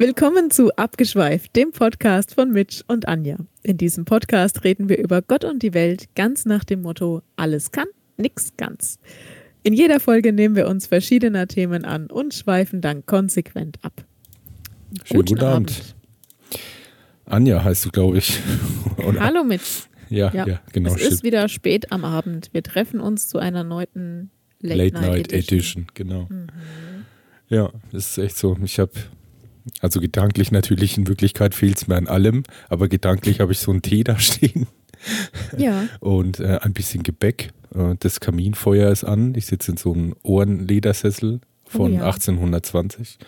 Willkommen zu Abgeschweift, dem Podcast von Mitch und Anja. In diesem Podcast reden wir über Gott und die Welt ganz nach dem Motto: alles kann, nix ganz. In jeder Folge nehmen wir uns verschiedener Themen an und schweifen dann konsequent ab. Schönen guten, guten Abend. Abend. Anja heißt du, glaube ich. Oder? Hallo Mitch. Ja, ja, ja, genau. Es ist wieder spät am Abend. Wir treffen uns zu einer neuen Late, Late Night, Night Edition. Edition. Genau. Mhm. Ja, das ist echt so. Ich habe, also gedanklich natürlich, in Wirklichkeit fehlt es mir an allem, aber gedanklich habe ich so einen Tee da stehen. Ja. Und äh, ein bisschen Gebäck. Äh, das Kaminfeuer ist an. Ich sitze in so einem Ohrenledersessel von oh ja. 1820.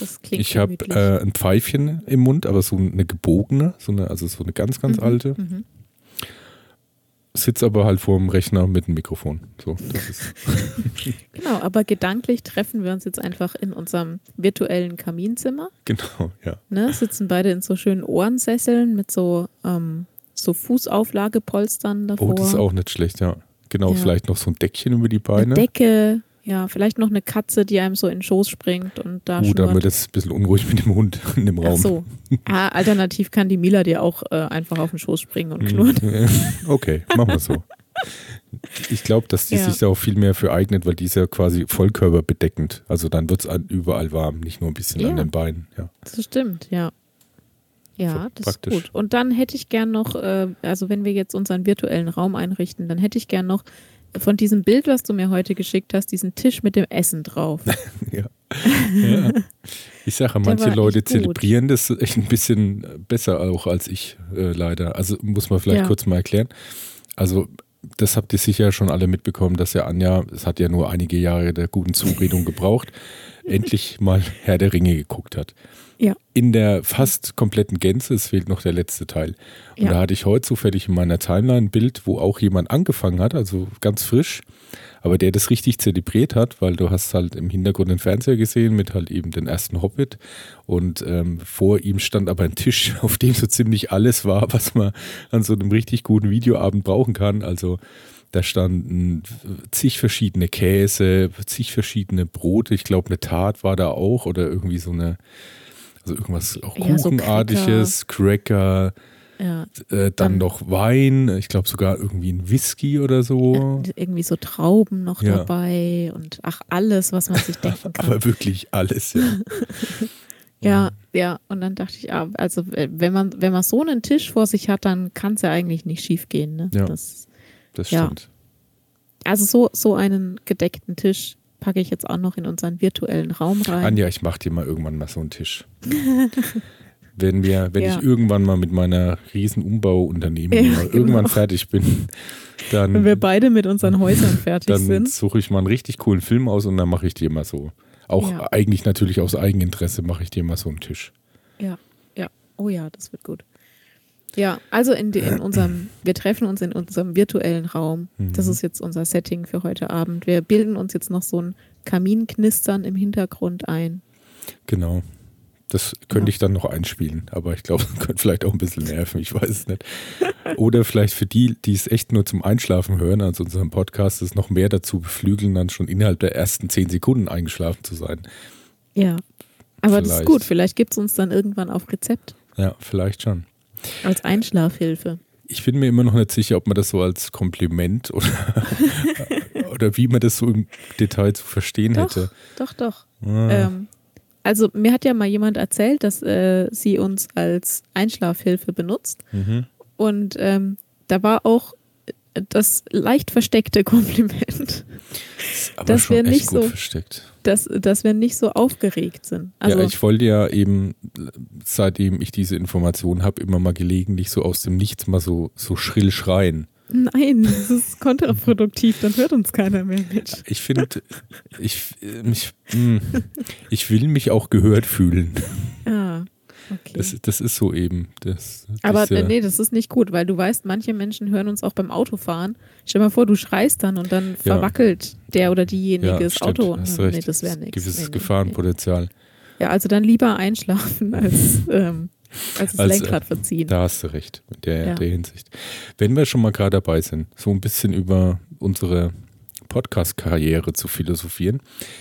Das klingt Ich habe äh, ein Pfeifchen im Mund, aber so eine gebogene, so eine, also so eine ganz, ganz mhm, alte. Mhm sitze aber halt vor dem Rechner mit dem Mikrofon. So, genau, aber gedanklich treffen wir uns jetzt einfach in unserem virtuellen Kaminzimmer. Genau, ja. Ne, sitzen beide in so schönen Ohrensesseln mit so, ähm, so Fußauflagepolstern davor. Oh, das ist auch nicht schlecht, ja. Genau, ja. vielleicht noch so ein Deckchen über die Beine. Eine Decke, ja, vielleicht noch eine Katze, die einem so in den Schoß springt und da uh, dann wird es ein bisschen unruhig mit dem Hund in dem Raum. Ach so. Ah, alternativ kann die Mila dir auch äh, einfach auf den Schoß springen und knurren. Okay, machen wir so. Ich glaube, dass die ja. sich da auch viel mehr für eignet, weil die ist ja quasi vollkörperbedeckend. Also dann wird es überall warm, nicht nur ein bisschen ja. an den Beinen. Ja. Das stimmt, ja. Ja, so, das praktisch. ist gut. Und dann hätte ich gern noch, äh, also wenn wir jetzt unseren virtuellen Raum einrichten, dann hätte ich gern noch von diesem Bild, was du mir heute geschickt hast, diesen Tisch mit dem Essen drauf. ja. ja. Ich sage, manche Leute zelebrieren das echt ein bisschen besser auch als ich, äh, leider. Also muss man vielleicht ja. kurz mal erklären. Also das habt ihr sicher schon alle mitbekommen, dass ja Anja, es hat ja nur einige Jahre der guten Zuredung gebraucht, endlich mal Herr der Ringe geguckt hat. Ja. In der fast kompletten Gänze, es fehlt noch der letzte Teil. Und ja. da hatte ich heute zufällig in meiner Timeline ein Bild, wo auch jemand angefangen hat, also ganz frisch, aber der das richtig zelebriert hat, weil du hast halt im Hintergrund den Fernseher gesehen mit halt eben den ersten Hobbit und ähm, vor ihm stand aber ein Tisch, auf dem so ziemlich alles war, was man an so einem richtig guten Videoabend brauchen kann. Also da standen zig verschiedene Käse, zig verschiedene Brote. Ich glaube, eine Tat war da auch oder irgendwie so eine also irgendwas auch ja, Kuchenartiges, so Cracker. Ja. Äh, dann noch Wein, ich glaube sogar irgendwie ein Whisky oder so. Ja, irgendwie so Trauben noch dabei und ach, alles, was man sich denken kann. Aber wirklich alles, ja. ja, ja. Und dann dachte ich, also wenn man, wenn man so einen Tisch vor sich hat, dann kann es ja eigentlich nicht schief gehen. Ne? Ja, das, das stimmt. Also so, so einen gedeckten Tisch packe ich jetzt auch noch in unseren virtuellen Raum rein. Anja, ich mache dir mal irgendwann mal so einen Tisch. wenn wir, wenn ja. ich irgendwann mal mit meiner riesen Umbauunternehmung ja, genau. irgendwann fertig bin, dann. Wenn wir beide mit unseren Häusern fertig dann sind. Dann suche ich mal einen richtig coolen Film aus und dann mache ich dir mal so. Auch ja. eigentlich natürlich aus Eigeninteresse mache ich dir mal so einen Tisch. Ja, ja. Oh ja, das wird gut. Ja, also in, in unserem, wir treffen uns in unserem virtuellen Raum. Das mhm. ist jetzt unser Setting für heute Abend. Wir bilden uns jetzt noch so ein Kaminknistern im Hintergrund ein. Genau. Das könnte ja. ich dann noch einspielen, aber ich glaube, das könnte vielleicht auch ein bisschen nerven, ich weiß es nicht. Oder vielleicht für die, die es echt nur zum Einschlafen hören, also unserem Podcast, ist noch mehr dazu beflügeln, dann schon innerhalb der ersten zehn Sekunden eingeschlafen zu sein. Ja, aber vielleicht. das ist gut, vielleicht gibt es uns dann irgendwann auf Rezept. Ja, vielleicht schon. Als Einschlafhilfe. Ich bin mir immer noch nicht sicher, ob man das so als Kompliment oder, oder wie man das so im Detail zu verstehen doch, hätte. Doch, doch. Ah. Ähm, also mir hat ja mal jemand erzählt, dass äh, sie uns als Einschlafhilfe benutzt. Mhm. Und ähm, da war auch das leicht versteckte Kompliment. Aber dass schon wir nicht so versteckt. Dass, dass wir nicht so aufgeregt sind. Also, ja, ich wollte ja eben, seitdem ich diese Information habe, immer mal gelegentlich so aus dem Nichts mal so, so schrill schreien. Nein, das ist kontraproduktiv, dann hört uns keiner mehr mit. Ich finde, ich, ich, hm, ich will mich auch gehört fühlen. Ah. Okay. Das, das ist so eben. Das, Aber das, nee, das ist nicht gut, weil du weißt, manche Menschen hören uns auch beim Autofahren. Stell dir mal vor, du schreist dann und dann verwackelt ja. der oder diejenige ja, das stimmt, Auto. Hast recht. Nee, das wäre nichts. Gewisses nee, Gefahrenpotenzial. Ja, also dann lieber einschlafen als, ähm, als das als, Lenkrad verziehen. Da hast du recht, in der, ja. der Hinsicht. Wenn wir schon mal gerade dabei sind, so ein bisschen über unsere Podcast-Karriere zu philosophieren.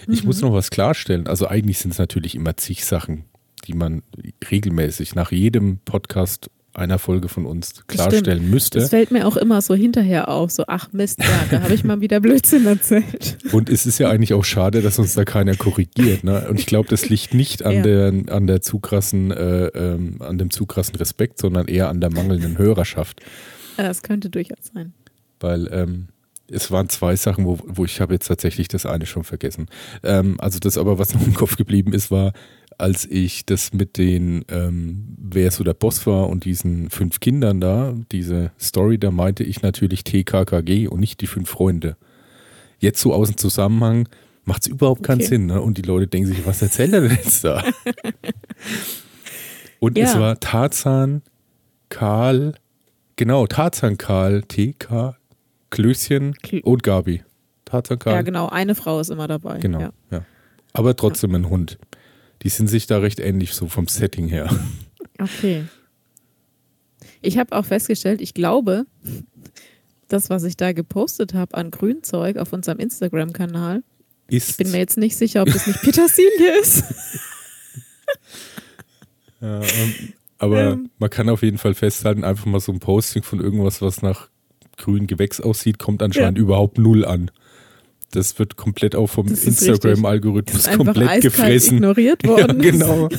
Ich mhm. muss noch was klarstellen. Also eigentlich sind es natürlich immer zig Sachen, die man regelmäßig nach jedem Podcast einer Folge von uns klarstellen Stimmt. müsste. Das fällt mir auch immer so hinterher auf, so ach Mist, ja, da habe ich mal wieder Blödsinn erzählt. Und es ist ja eigentlich auch schade, dass uns da keiner korrigiert. Ne? Und ich glaube, das liegt nicht an, Ja. der, an, der zu krassen, äh, ähm, an dem zu krassen Respekt, sondern eher an der mangelnden Hörerschaft. Ja, Das könnte durchaus sein. Weil ähm, es waren zwei Sachen, wo, wo ich habe jetzt tatsächlich das eine schon vergessen. Ähm, also das aber, was noch im Kopf geblieben ist, war, als ich das mit den, ähm, wer so der Boss war und diesen fünf Kindern da, diese Story, da meinte ich natürlich TKKG und nicht die fünf Freunde. Jetzt so aus dem Zusammenhang macht es überhaupt keinen Okay. Sinn. Ne? Und die Leute denken sich, was erzählt er denn jetzt da? und es Ja. war Tarzan, Karl, genau, Tarzan, Karl, TK, Klößchen Kl- und Gabi. Tarzan, Karl. Ja, genau, eine Frau ist immer dabei. Genau, Ja. ja. Aber trotzdem ein Hund. Die sind sich da recht ähnlich, so vom Setting her. Okay. Ich habe auch festgestellt, ich glaube, das, was ich da gepostet habe an Grünzeug auf unserem Instagram-Kanal, Ist, bin mir jetzt nicht sicher, ob das nicht Petersilie ist. ja, ähm, aber Ähm. man kann auf jeden Fall festhalten, einfach mal so ein Posting von irgendwas, was nach grünem Gewächs aussieht, kommt anscheinend überhaupt null an. Das wird komplett auch vom Instagram-Algorithmus komplett gefressen. ignoriert Ja, worden. genau.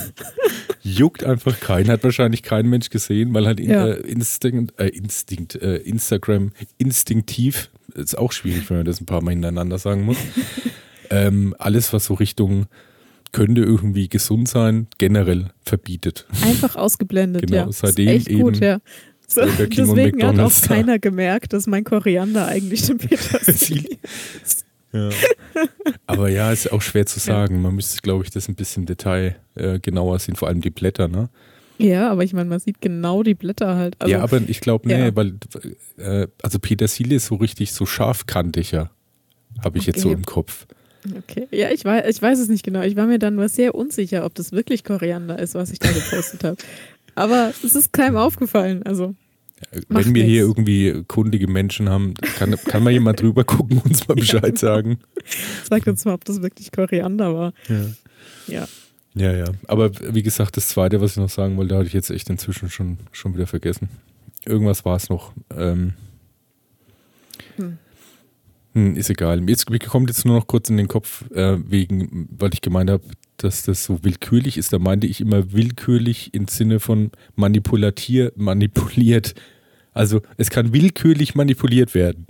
Juckt einfach keinen, hat wahrscheinlich kein Mensch gesehen, weil halt Ja. äh, Instinkt, äh, Instinkt, äh, Instagram instinktiv, ist auch schwierig, wenn man das ein paar Mal hintereinander sagen muss. ähm, alles, was so Richtung könnte irgendwie gesund sein, generell verbietet. Einfach ausgeblendet, Genau, ja. Das ist seitdem echt gut, eben ja. So, deswegen hat auch keiner gemerkt, dass mein Koriander eigentlich den Petersilie ist. Ja. Aber ja, ist auch schwer zu sagen. Man müsste, glaube ich, das ein bisschen Detail äh, genauer sehen, vor allem die Blätter, ne? Ja, aber ich meine, man sieht genau die Blätter halt. Also, ja, aber ich glaube, nee, ja. weil, äh, also Petersilie ist so richtig so scharfkantiger, habe ich jetzt so Okay. im Kopf. Okay, ja, ich weiß, ich weiß es nicht genau. Ich war mir dann nur sehr unsicher, ob das wirklich Koriander ist, was ich da gepostet habe. Aber es ist keinem aufgefallen. Also, Macht Wenn wir hier nix. irgendwie kundige Menschen haben, kann, kann mal jemand drüber gucken und uns mal Bescheid sagen. sagt uns mal, ob das wirklich Koriander war. Ja. Ja. ja, ja. Aber wie gesagt, das Zweite, was ich noch sagen wollte, hatte ich jetzt echt inzwischen schon, schon wieder vergessen. Irgendwas war es noch. Ähm, Hm. hm, ist egal. Jetzt, mir kommt jetzt nur noch kurz in den Kopf, äh, wegen, weil ich gemeint habe, dass das so willkürlich ist. Da meinte ich immer willkürlich im Sinne von manipulatier, manipuliert. Also es kann willkürlich manipuliert werden.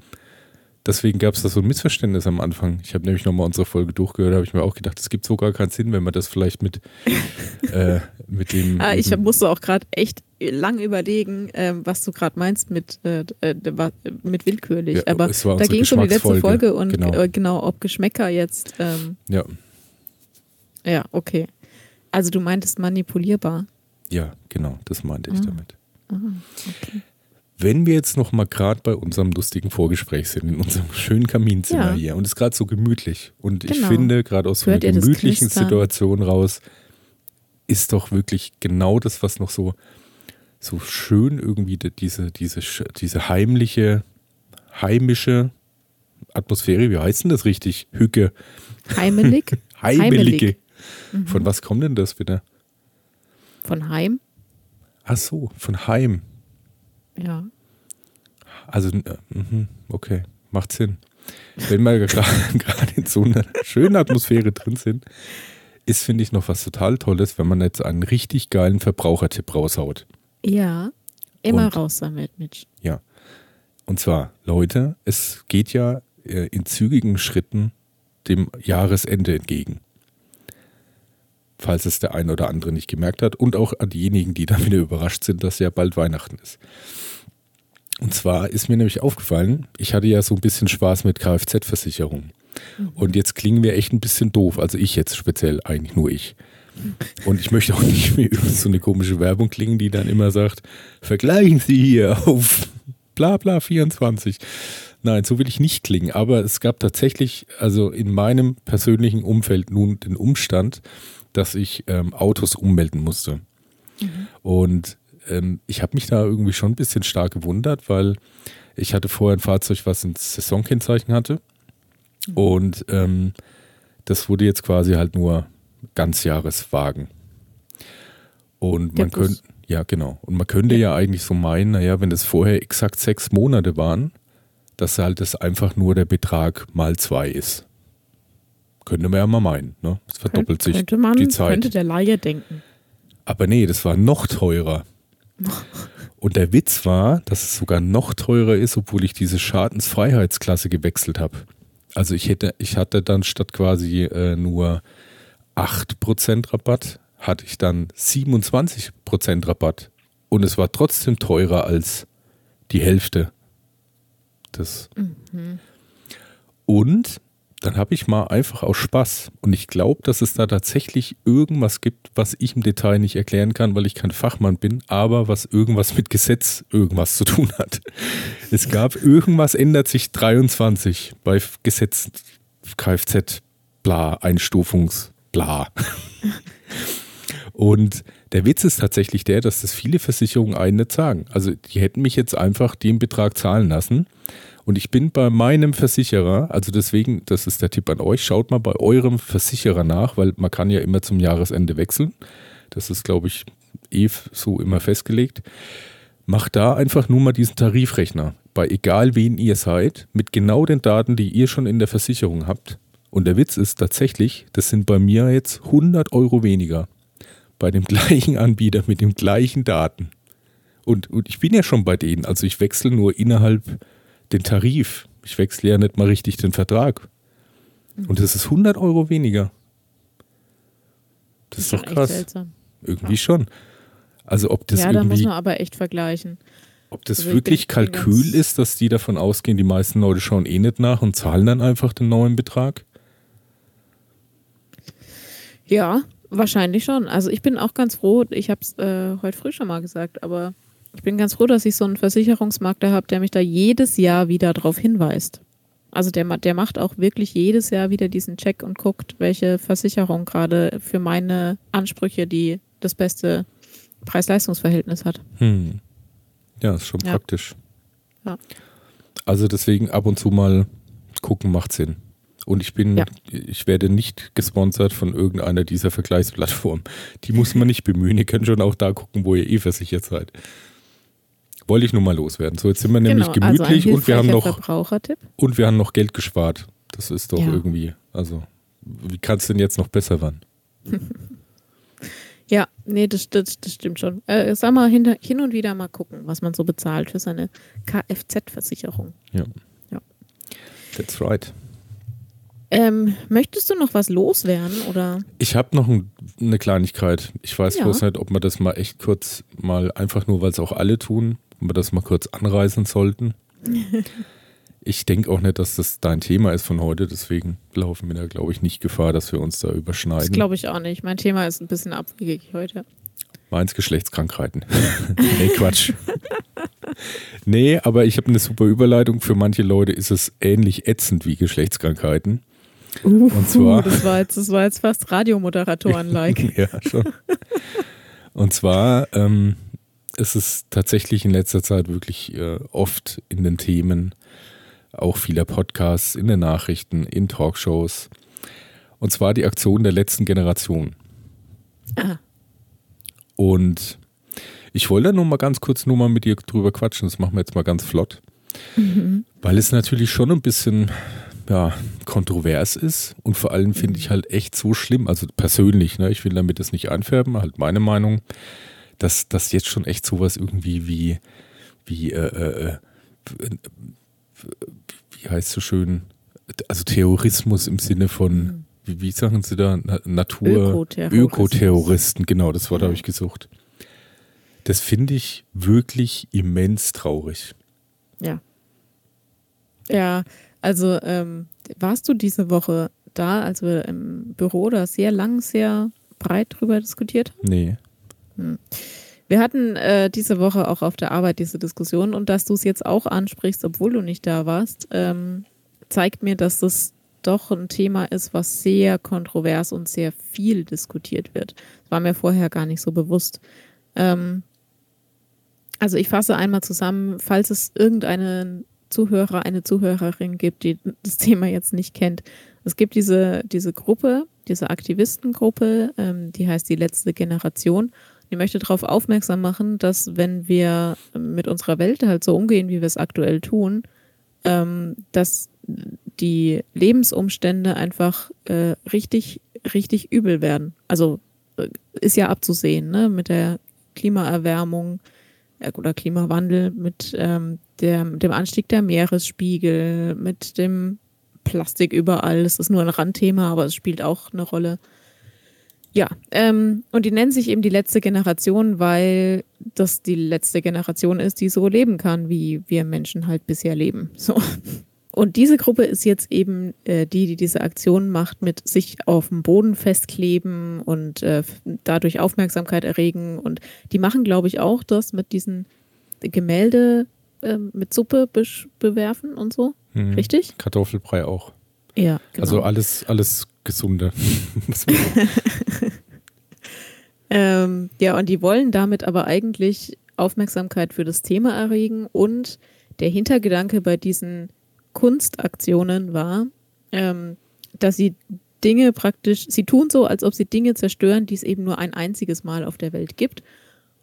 Deswegen gab es da so ein Missverständnis am Anfang. Ich habe nämlich nochmal unsere Folge durchgehört, habe ich mir auch gedacht, es gibt so gar keinen Sinn, wenn man das vielleicht mit, äh, mit dem. Ah, ich musste auch gerade echt lang überlegen, ähm, was du gerade meinst mit, äh, äh, mit willkürlich. Ja, Aber es war da ging es um die letzte. Folge und Genau. genau, äh, genau ob Geschmäcker jetzt. Ähm, ja, ja, okay. Also du meintest manipulierbar. ja, genau, das meinte ich Ah. damit. Ah, okay. Wenn wir jetzt noch mal gerade bei unserem lustigen Vorgespräch sind, in unserem schönen Kaminzimmer Ja. hier und es ist gerade so gemütlich und ich Genau. finde, gerade aus so einer gemütlichen? Situation raus, ist doch wirklich genau das, was noch so, so schön irgendwie die- diese, diese, diese heimliche, heimische Atmosphäre, wie heißt denn das richtig? Hücke, Heimelig heimelige. Mhm. Von was kommt denn das wieder? von Heim. Ach so, von Heim. Ja. Also, äh, mhm, okay, macht Sinn. Wenn wir gerade in so einer schönen Atmosphäre drin sind, ist, finde ich, noch was total Tolles, wenn man jetzt einen richtig geilen Verbrauchertipp raushaut. Ja. Immer Und- raus damit, Mitch. Ja. Und zwar, Leute, es geht ja äh, in zügigen Schritten dem Jahresende entgegen. Falls es der ein oder andere nicht gemerkt hat und auch an diejenigen, die dann wieder überrascht sind, dass ja bald Weihnachten ist. Und zwar ist mir nämlich aufgefallen, ich hatte ja so ein bisschen Spaß mit Kfz-Versicherungen. Und jetzt klingen wir echt ein bisschen doof. Also ich jetzt speziell, eigentlich nur ich. Und ich möchte auch nicht mehr über so eine komische Werbung klingen, die dann immer sagt, vergleichen Sie hier auf bla bla 24. Nein, so will ich nicht klingen. Aber es gab tatsächlich, also in meinem persönlichen Umfeld nun den Umstand, dass ich ähm, Autos ummelden musste. Und ähm, ich habe mich da irgendwie schon ein bisschen stark gewundert, weil ich hatte vorher ein Fahrzeug, was ein Saisonkennzeichen hatte. Und ähm, das wurde jetzt quasi halt nur Ganzjahreswagen. Und man könnte, ja genau, und man könnte ja. ja eigentlich so meinen, naja, wenn das vorher exakt sechs Monate waren, dass halt das einfach nur der Betrag mal zwei ist. Könnte man ja mal meinen, ne? Es verdoppelt Kön sich man, die Zeit. Könnte der Laie denken. Aber nee, das war noch teurer. Und der Witz war, dass es sogar noch teurer ist, obwohl ich diese Schadensfreiheitsklasse gewechselt habe. Also ich hätte, ich hatte dann statt quasi äh, nur 8% Rabatt, hatte ich dann 27% Rabatt. Und es war trotzdem teurer als die Hälfte. Das. Mhm. Und dann habe ich mal einfach aus Spaß. Und ich glaube, dass es da tatsächlich irgendwas gibt, was ich im Detail nicht erklären kann, weil ich kein Fachmann bin, aber was irgendwas mit Gesetz irgendwas zu tun hat. Es gab irgendwas ändert sich 23 bei Gesetz Kfz, bla, Einstufungs, bla. Und der Witz ist tatsächlich der, dass das viele Versicherungen einen nicht sagen. Also die hätten mich jetzt einfach den Betrag zahlen lassen. Und ich bin bei meinem Versicherer, also deswegen, das ist der Tipp an euch, schaut mal bei eurem Versicherer nach, weil man kann ja immer zum Jahresende wechseln. Das ist, glaube ich, eh so immer festgelegt. Macht da einfach nur mal diesen Tarifrechner, bei egal wen ihr seid, mit genau den Daten, die ihr schon in der Versicherung habt. Und der Witz ist tatsächlich, das sind bei mir jetzt 100 Euro weniger. Bei dem gleichen Anbieter mit den gleichen Daten. Und, und ich bin ja schon bei denen, also ich wechsle nur innerhalb den Tarif. Ich wechsle ja nicht mal richtig den Vertrag. Und das ist 100 Euro weniger. Das, das ist doch krass. Irgendwie ja. schon. Also ob das ja, irgendwie, da muss man aber echt vergleichen. Ob das also wirklich Kalkül ist, dass die davon ausgehen, die meisten Leute schauen eh nicht nach und zahlen dann einfach den neuen Betrag? Ja, wahrscheinlich schon. Also ich bin auch ganz froh, ich habe es äh, heute früh schon mal gesagt, aber ich bin ganz froh, dass ich so einen Versicherungsmakler habe, der mich da jedes Jahr wieder darauf hinweist. Also der, der macht auch wirklich jedes Jahr wieder diesen Check und guckt, welche Versicherung gerade für meine Ansprüche die das beste Preis-Leistungs-Verhältnis hat. Hm. Ja, ist schon ja. praktisch. Ja. Also deswegen ab und zu mal gucken macht Sinn. Und ich bin, ja. ich werde nicht gesponsert von irgendeiner dieser Vergleichsplattformen. Die muss man nicht bemühen. Ihr könnt schon auch da gucken, wo ihr eh versichert seid. Wollte ich nur mal loswerden. So, jetzt sind wir nämlich genau, also gemütlich also und wir haben noch und wir haben noch Geld gespart. Das ist doch ja. irgendwie, also wie kann es denn jetzt noch besser werden? ja, nee, das, das, das stimmt schon. Äh, sag mal, hin, hin und wieder mal gucken, was man so bezahlt für seine Kfz-Versicherung. Ja. ja. That's right. Ähm, möchtest du noch was loswerden oder? Ich habe noch ein, eine Kleinigkeit. Ich weiß ja. bloß nicht, ob man das mal echt kurz mal einfach nur, weil es auch alle tun, ob wir das mal kurz anreißen sollten. ich denke auch nicht, dass das dein Thema ist von heute, deswegen laufen wir da, glaube ich, nicht Gefahr, dass wir uns da überschneiden. Das glaube ich auch nicht. Mein Thema ist ein bisschen abwegig heute. Meins Geschlechtskrankheiten. nee, Quatsch. nee, aber ich habe eine super Überleitung. Für manche Leute ist es ähnlich ätzend wie Geschlechtskrankheiten. Uh, und zwar, das, war jetzt, das war jetzt fast Radiomoderatoren-like. ja, schon. Und zwar ähm, ist es tatsächlich in letzter Zeit wirklich äh, oft in den Themen, auch vieler Podcasts, in den Nachrichten, in Talkshows. Und zwar die Aktion der letzten Generation. Ah. Und ich wollte nur mal ganz kurz nur mal mit dir drüber quatschen. Das machen wir jetzt mal ganz flott. Mhm. Weil es natürlich schon ein bisschen ja, kontrovers ist und vor allem finde ich halt echt so schlimm, also persönlich, ne, ich will damit das nicht einfärben, halt meine Meinung, dass das jetzt schon echt sowas irgendwie wie, wie, äh, äh, äh wie heißt so schön, also Terrorismus im Sinne von, mhm. wie, wie sagen sie da, Natur, Ökoterroristen, genau, das Wort ja. habe ich gesucht. Das finde ich wirklich immens traurig. Ja. Ja, also ähm, warst du diese Woche da, als wir im Büro da sehr lang, sehr breit drüber diskutiert haben? Nee. Hm. Wir hatten äh, diese Woche auch auf der Arbeit diese Diskussion und dass du es jetzt auch ansprichst, obwohl du nicht da warst, ähm, zeigt mir, dass das doch ein Thema ist, was sehr kontrovers und sehr viel diskutiert wird. Das war mir vorher gar nicht so bewusst. Ähm, also ich fasse einmal zusammen, falls es irgendeinen Zuhörer, eine Zuhörerin gibt, die das Thema jetzt nicht kennt. Es gibt diese, diese Gruppe, diese Aktivistengruppe, ähm, die heißt die letzte Generation Die möchte darauf aufmerksam machen, dass wenn wir mit unserer Welt halt so umgehen, wie wir es aktuell tun, ähm, dass die Lebensumstände einfach äh, richtig, richtig übel werden. Also äh, ist ja abzusehen, ne? Mit der Klimaerwärmung äh, oder Klimawandel, mit ähm, der, dem Anstieg der Meeresspiegel, mit dem Plastik überall. Das ist nur ein Randthema, aber es spielt auch eine Rolle. Ja, ähm, und die nennen sich eben die letzte Generation, weil das die letzte Generation ist, die so leben kann, wie wir Menschen halt bisher leben. So. Und diese Gruppe ist jetzt eben äh, die, die diese Aktion macht mit sich auf dem Boden festkleben und äh, dadurch Aufmerksamkeit erregen. Und die machen, glaube ich, auch das mit diesen Gemälde äh, mit Suppe bewerfen und so. Mhm. Richtig? Kartoffelbrei auch. Ja, genau. Also alles, alles Gesunde. ähm, ja, und die wollen damit aber eigentlich Aufmerksamkeit für das Thema erregen und der Hintergedanke bei diesen Kunstaktionen war, ähm, dass sie Dinge praktisch, sie tun so, als ob sie Dinge zerstören, die es eben nur ein einziges Mal auf der Welt gibt.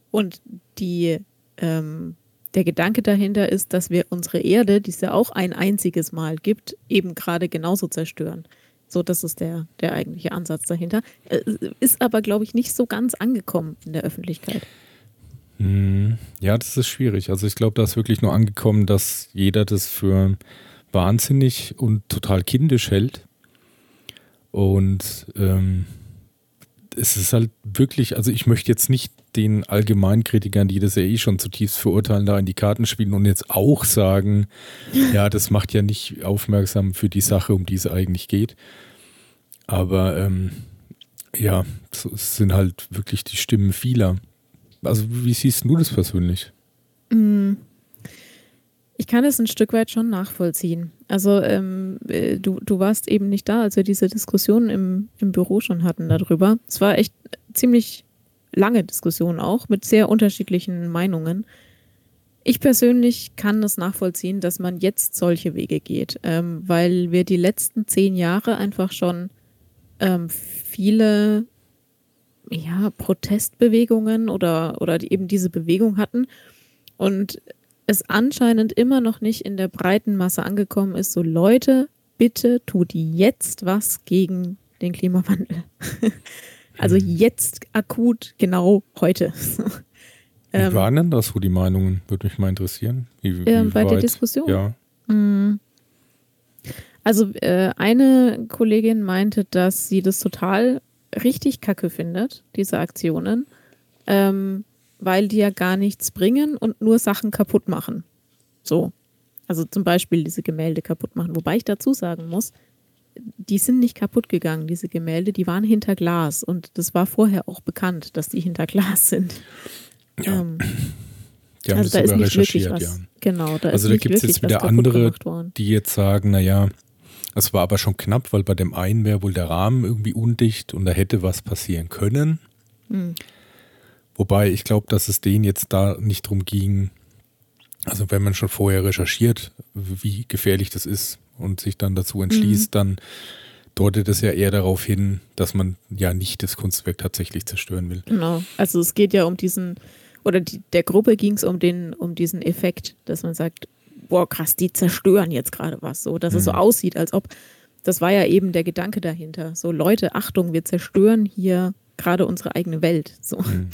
Und die ähm, der Gedanke dahinter ist, dass wir unsere Erde, die es ja auch ein einziges Mal gibt, eben gerade genauso zerstören. So, das ist der, der eigentliche Ansatz dahinter. Äh, ist aber, glaube ich, nicht so ganz angekommen in der Öffentlichkeit. Hm, ja, das ist schwierig. Also ich glaube, da ist wirklich nur angekommen, dass jeder das für wahnsinnig und total kindisch hält. Und ähm, es ist halt wirklich, also ich möchte jetzt nicht den Allgemeinkritikern, die das ja eh schon zutiefst verurteilen, da in die Karten spielen und jetzt auch sagen, ja, das macht ja nicht aufmerksam für die Sache, um die es eigentlich geht. Aber ähm, ja, es sind halt wirklich die Stimmen vieler. Also wie siehst du das persönlich? Mm. Ich kann es ein Stück weit schon nachvollziehen. Also ähm, äh, du, du warst eben nicht da, als wir diese Diskussion im, im Büro schon hatten darüber. Es war echt ziemlich lange Diskussion auch mit sehr unterschiedlichen Meinungen. Ich persönlich kann es nachvollziehen, dass man jetzt solche Wege geht, ähm, weil wir die letzten zehn Jahre einfach schon ähm, viele ja, Protestbewegungen oder, oder eben diese Bewegung hatten und es anscheinend immer noch nicht in der breiten Masse angekommen ist, so Leute, bitte tut jetzt was gegen den Klimawandel. Also hm. jetzt akut, genau heute. Wie ähm, waren denn das so die Meinungen? Würde mich mal interessieren. Wie, wie äh, bei weit? der Diskussion? Ja. Hm. Also äh, eine Kollegin meinte, dass sie das total richtig kacke findet, diese Aktionen, ähm, weil die ja gar nichts bringen und nur Sachen kaputt machen. So. Also zum Beispiel diese Gemälde kaputt machen. Wobei ich dazu sagen muss, die sind nicht kaputt gegangen, diese Gemälde, die waren hinter Glas und das war vorher auch bekannt, dass die hinter Glas sind. Ja. Ähm, die haben also das da sogar recherchiert, was, ja. Genau, da also da gibt es jetzt wieder andere, die jetzt sagen, naja, es war aber schon knapp, weil bei dem einen wäre wohl der Rahmen irgendwie undicht und da hätte was passieren können. Hm. Wobei ich glaube, dass es denen jetzt da nicht drum ging, also wenn man schon vorher recherchiert, wie gefährlich das ist, und sich dann dazu entschließt, mhm. dann deutet es ja eher darauf hin, dass man ja nicht das Kunstwerk tatsächlich zerstören will. Genau. Also es geht ja um diesen, oder die, der Gruppe ging es um den, um diesen Effekt, dass man sagt, boah, krass, die zerstören jetzt gerade was, so, dass mhm. es so mhm. aussieht, als ob, das war ja eben der Gedanke dahinter. So, Leute, Achtung, wir zerstören hier gerade unsere eigene Welt. So. Mhm.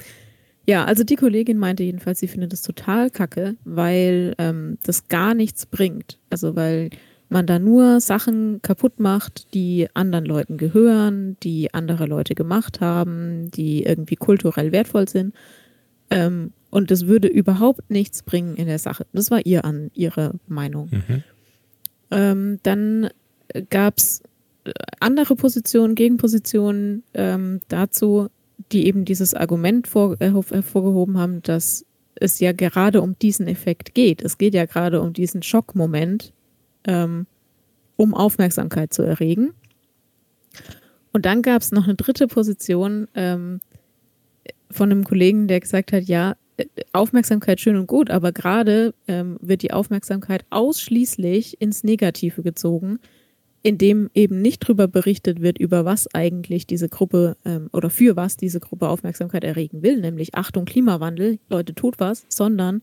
Ja, also die Kollegin meinte jedenfalls, sie findet das total kacke, weil ähm, das gar nichts bringt. Also weil man da nur Sachen kaputt macht, die anderen Leuten gehören, die andere Leute gemacht haben, die irgendwie kulturell wertvoll sind. Ähm, und das würde überhaupt nichts bringen in der Sache. Das war ihr an ihre Meinung. Mhm. Ähm, dann gab es äh, andere Positionen, Gegenpositionen ähm, dazu, die eben dieses Argument vor, äh, hervorgehoben haben, dass es ja gerade um diesen Effekt geht. Es geht ja gerade um diesen Schockmoment, ähm, um Aufmerksamkeit zu erregen. Und dann gab es noch eine dritte Position ähm, von einem Kollegen, der gesagt hat, ja, Aufmerksamkeit schön und gut, aber gerade ähm, wird die Aufmerksamkeit ausschließlich ins Negative gezogen, in dem eben nicht drüber berichtet wird, über was eigentlich diese Gruppe ähm, oder für was diese Gruppe Aufmerksamkeit erregen will, nämlich Achtung Klimawandel, Leute tut was, sondern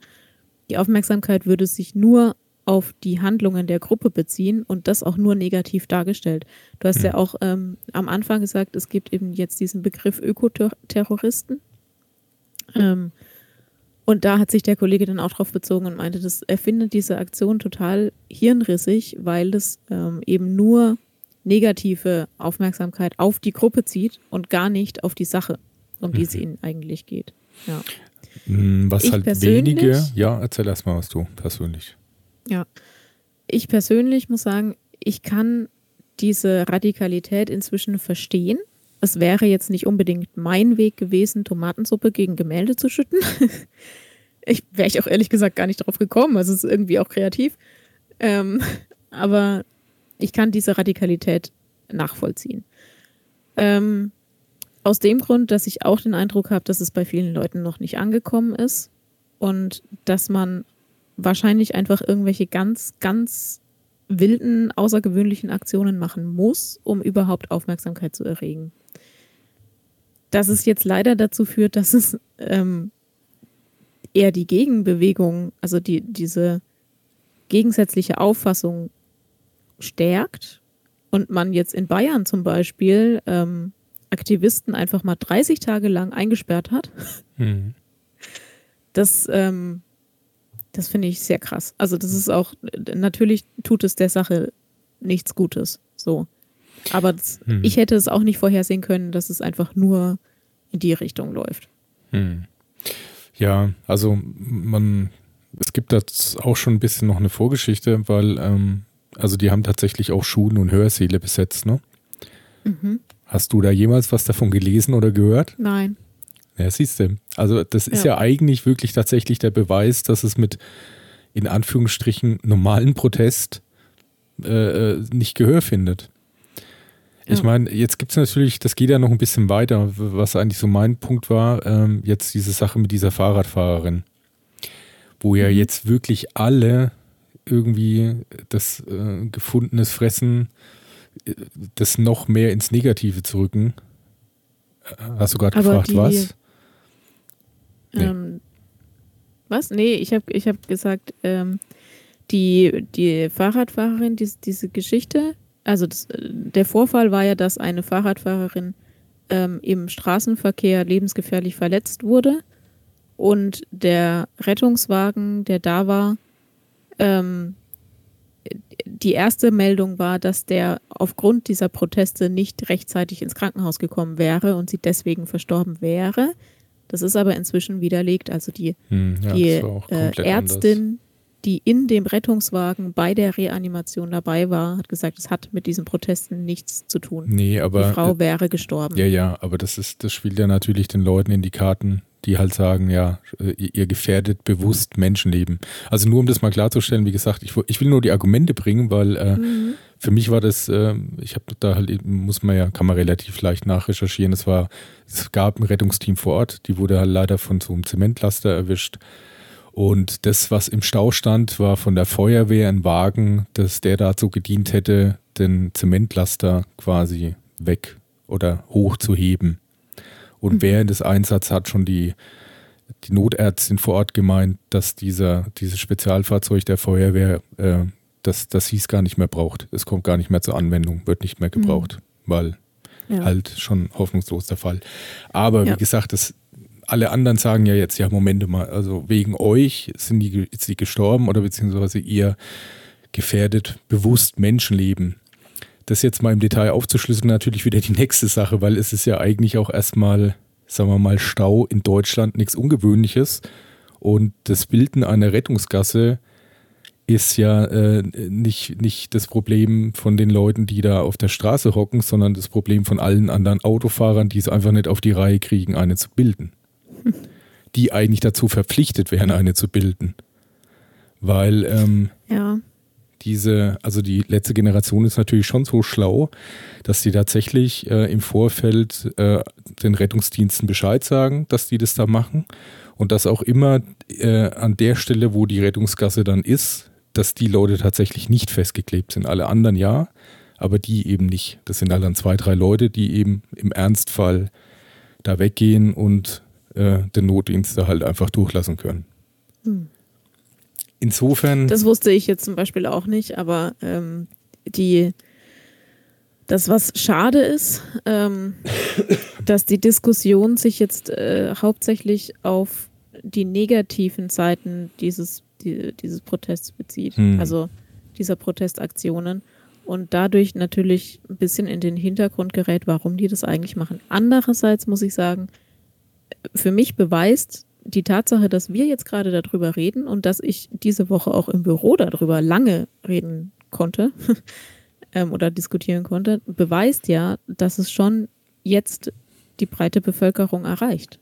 die Aufmerksamkeit würde sich nur auf die Handlungen der Gruppe beziehen und das auch nur negativ dargestellt. Du hast ja hm. auch ähm, am Anfang gesagt, es gibt eben jetzt diesen Begriff Ökoterroristen. Ähm, und da hat sich der Kollege dann auch drauf bezogen und meinte, dass er findet diese Aktion total hirnrissig, weil es ähm, eben nur negative Aufmerksamkeit auf die Gruppe zieht und gar nicht auf die Sache, um die es mhm. ihnen eigentlich geht. Ja. Hm, was ich halt wenige, ja, erzähl erst mal was du persönlich. Ja, ich persönlich muss sagen, ich kann diese Radikalität inzwischen verstehen. Es wäre jetzt nicht unbedingt mein Weg gewesen, Tomatensuppe gegen Gemälde zu schütten. ich wäre ich auch ehrlich gesagt gar nicht drauf gekommen. Also es ist irgendwie auch kreativ. Ähm, aber ich kann diese Radikalität nachvollziehen. Ähm, aus dem Grund, dass ich auch den Eindruck habe, dass es bei vielen Leuten noch nicht angekommen ist und dass man wahrscheinlich einfach irgendwelche ganz, ganz wilden, außergewöhnlichen Aktionen machen muss, um überhaupt Aufmerksamkeit zu erregen dass es jetzt leider dazu führt, dass es ähm, eher die Gegenbewegung, also die, diese gegensätzliche Auffassung stärkt und man jetzt in Bayern zum Beispiel ähm, Aktivisten einfach mal 30 Tage lang eingesperrt hat. Mhm. Das, ähm, das finde ich sehr krass. Also das ist auch, natürlich tut es der Sache nichts Gutes. So. Aber das, hm. ich hätte es auch nicht vorhersehen können, dass es einfach nur in die Richtung läuft. Hm. Ja, also man, es gibt da auch schon ein bisschen noch eine Vorgeschichte, weil, ähm, also die haben tatsächlich auch Schulen und Hörsäle besetzt, ne? Mhm. Hast du da jemals was davon gelesen oder gehört? Nein. Ja, siehst du. Also das ist ja. ja eigentlich wirklich tatsächlich der Beweis, dass es mit in Anführungsstrichen normalen Protest äh, äh nicht Gehör findet. Ich meine, jetzt gibt es natürlich, das geht ja noch ein bisschen weiter, was eigentlich so mein Punkt war, ähm, jetzt diese Sache mit dieser Fahrradfahrerin, wo ja mhm. jetzt wirklich alle irgendwie das äh, gefundenes Fressen, äh, das noch mehr ins Negative zu rücken. Äh, hast du gerade gefragt, die, was? Nee. Ähm, was? Nee, ich habe ich hab gesagt, ähm, die, die Fahrradfahrerin, die, diese Geschichte, also das, der Vorfall war ja, dass eine Fahrradfahrerin ähm, im Straßenverkehr lebensgefährlich verletzt wurde und der Rettungswagen, der da war, ähm, die erste Meldung war, dass der aufgrund dieser Proteste nicht rechtzeitig ins Krankenhaus gekommen wäre und sie deswegen verstorben wäre. Das ist aber inzwischen widerlegt. Also die, hm, ja, die äh, Ärztin, anders die in dem Rettungswagen bei der Reanimation dabei war, hat gesagt, es hat mit diesen Protesten nichts zu tun. Nee, aber. Die Frau wäre gestorben. Ja, ja, aber das ist, das spielt ja natürlich den Leuten in die Karten, die halt sagen, ja, äh, ihr gefährdet bewusst Menschenleben. Also nur um das mal klarzustellen, wie gesagt, ich, ich will nur die Argumente bringen, weil äh, mhm. für mich war das, äh, ich habe da halt, muss man ja, kann man relativ leicht nachrecherchieren. Es war, es gab ein Rettungsteam vor Ort, die wurde halt leider von so einem Zementlaster erwischt. Und das, was im Stau stand, war von der Feuerwehr ein Wagen, dass der dazu gedient hätte, den Zementlaster quasi weg oder hoch zu heben. Und mhm. während des Einsatzes hat schon die, die Notärztin vor Ort gemeint, dass dieser, dieses Spezialfahrzeug der Feuerwehr äh, das, das hieß gar nicht mehr braucht. Es kommt gar nicht mehr zur Anwendung, wird nicht mehr gebraucht, mhm. weil ja. halt schon hoffnungslos der Fall. Aber ja. wie gesagt, das alle anderen sagen ja jetzt, ja, Momente mal, also wegen euch sind die, ist die gestorben oder beziehungsweise ihr gefährdet bewusst Menschenleben. Das jetzt mal im Detail aufzuschlüsseln, natürlich wieder die nächste Sache, weil es ist ja eigentlich auch erstmal, sagen wir mal, Stau in Deutschland nichts Ungewöhnliches. Und das Bilden einer Rettungsgasse ist ja äh, nicht, nicht das Problem von den Leuten, die da auf der Straße hocken, sondern das Problem von allen anderen Autofahrern, die es einfach nicht auf die Reihe kriegen, eine zu bilden die eigentlich dazu verpflichtet wären, eine zu bilden. Weil ähm, ja. Diese, also die letzte Generation ist natürlich schon so schlau, dass sie tatsächlich äh, im Vorfeld äh, den Rettungsdiensten Bescheid sagen, dass die das da machen und dass auch immer äh, an der Stelle, wo die Rettungsgasse dann ist, dass die Leute tatsächlich nicht festgeklebt sind. Alle anderen ja, aber die eben nicht. Das sind halt dann zwei, drei Leute, die eben im Ernstfall da weggehen und äh, den Notdienst da halt einfach durchlassen können. Hm. Insofern. Das wusste ich jetzt zum Beispiel auch nicht, aber ähm, die, das, was schade ist, ähm, dass die Diskussion sich jetzt äh, hauptsächlich auf die negativen Seiten dieses, die, dieses Protests bezieht, hm. also dieser Protestaktionen und dadurch natürlich ein bisschen in den Hintergrund gerät, warum die das eigentlich machen. Andererseits muss ich sagen, für mich beweist die Tatsache, dass wir jetzt gerade darüber reden und dass ich diese Woche auch im Büro darüber lange reden konnte ähm, oder diskutieren konnte, beweist ja, dass es schon jetzt die breite Bevölkerung erreicht.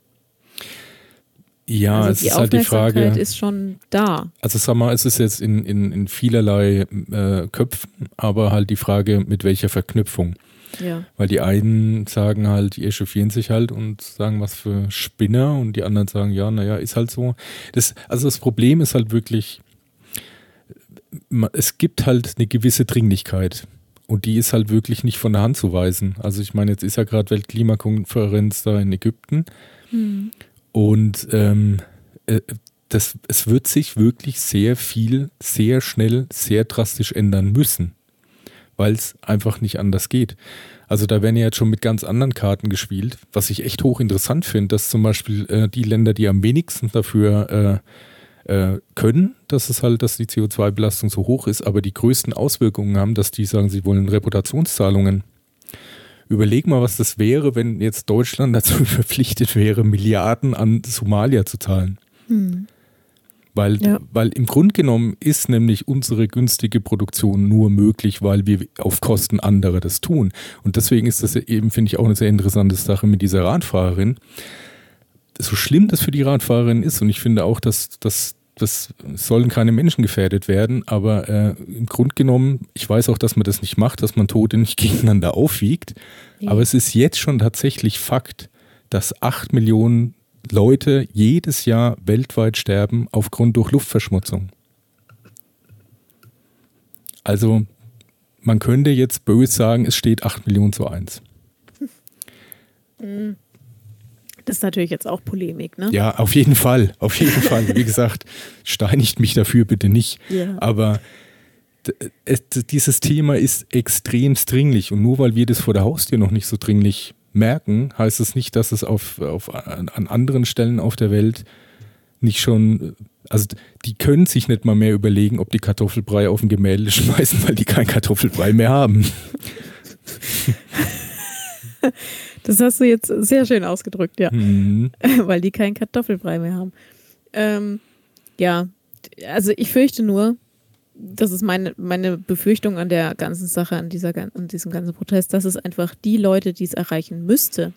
Ja, also es ist halt die Frage. ist schon da. Also sag mal, es ist jetzt in, in, in vielerlei äh, Köpfen, aber halt die Frage, mit welcher Verknüpfung. Ja. Weil die einen sagen halt, die echauffieren sich halt und sagen, was für Spinner und die anderen sagen, ja, naja, ist halt so. Das, also das Problem ist halt wirklich, es gibt halt eine gewisse Dringlichkeit. Und die ist halt wirklich nicht von der Hand zu weisen. Also ich meine, jetzt ist ja gerade Weltklimakonferenz da in Ägypten. Mhm. Und ähm, äh, das, es wird sich wirklich sehr viel, sehr schnell, sehr drastisch ändern müssen weil es einfach nicht anders geht. Also da werden ja jetzt schon mit ganz anderen Karten gespielt, was ich echt hochinteressant finde, dass zum Beispiel äh, die Länder, die am wenigsten dafür äh, äh, können, dass es halt, dass die CO2-Belastung so hoch ist, aber die größten Auswirkungen haben, dass die sagen, sie wollen Reputationszahlungen. Überleg mal, was das wäre, wenn jetzt Deutschland dazu verpflichtet wäre, Milliarden an Somalia zu zahlen. Hm. Weil, ja. weil im Grunde genommen ist nämlich unsere günstige Produktion nur möglich, weil wir auf Kosten anderer das tun. Und deswegen ist das eben, finde ich, auch eine sehr interessante Sache mit dieser Radfahrerin. So schlimm das für die Radfahrerin ist, und ich finde auch, dass, dass das sollen keine Menschen gefährdet werden, aber äh, im Grunde genommen, ich weiß auch, dass man das nicht macht, dass man Tote nicht gegeneinander aufwiegt, ja. aber es ist jetzt schon tatsächlich Fakt, dass acht Millionen Leute jedes Jahr weltweit sterben aufgrund durch Luftverschmutzung. Also man könnte jetzt böse sagen, es steht 8 Millionen zu 1. Das ist natürlich jetzt auch Polemik, ne? Ja, auf jeden Fall, auf jeden Fall. Wie gesagt, steinigt mich dafür bitte nicht. Ja. Aber dieses Thema ist extrem dringlich und nur weil wir das vor der Haustür noch nicht so dringlich merken, heißt es nicht, dass es auf, auf, an anderen Stellen auf der Welt nicht schon, also die können sich nicht mal mehr überlegen, ob die Kartoffelbrei auf ein Gemälde schmeißen, weil die kein Kartoffelbrei mehr haben. Das hast du jetzt sehr schön ausgedrückt, ja. Mhm. Weil die keinen Kartoffelbrei mehr haben. Ähm, ja, also ich fürchte nur, das ist meine, meine Befürchtung an der ganzen Sache, an, dieser, an diesem ganzen Protest, dass es einfach die Leute, die es erreichen müsste,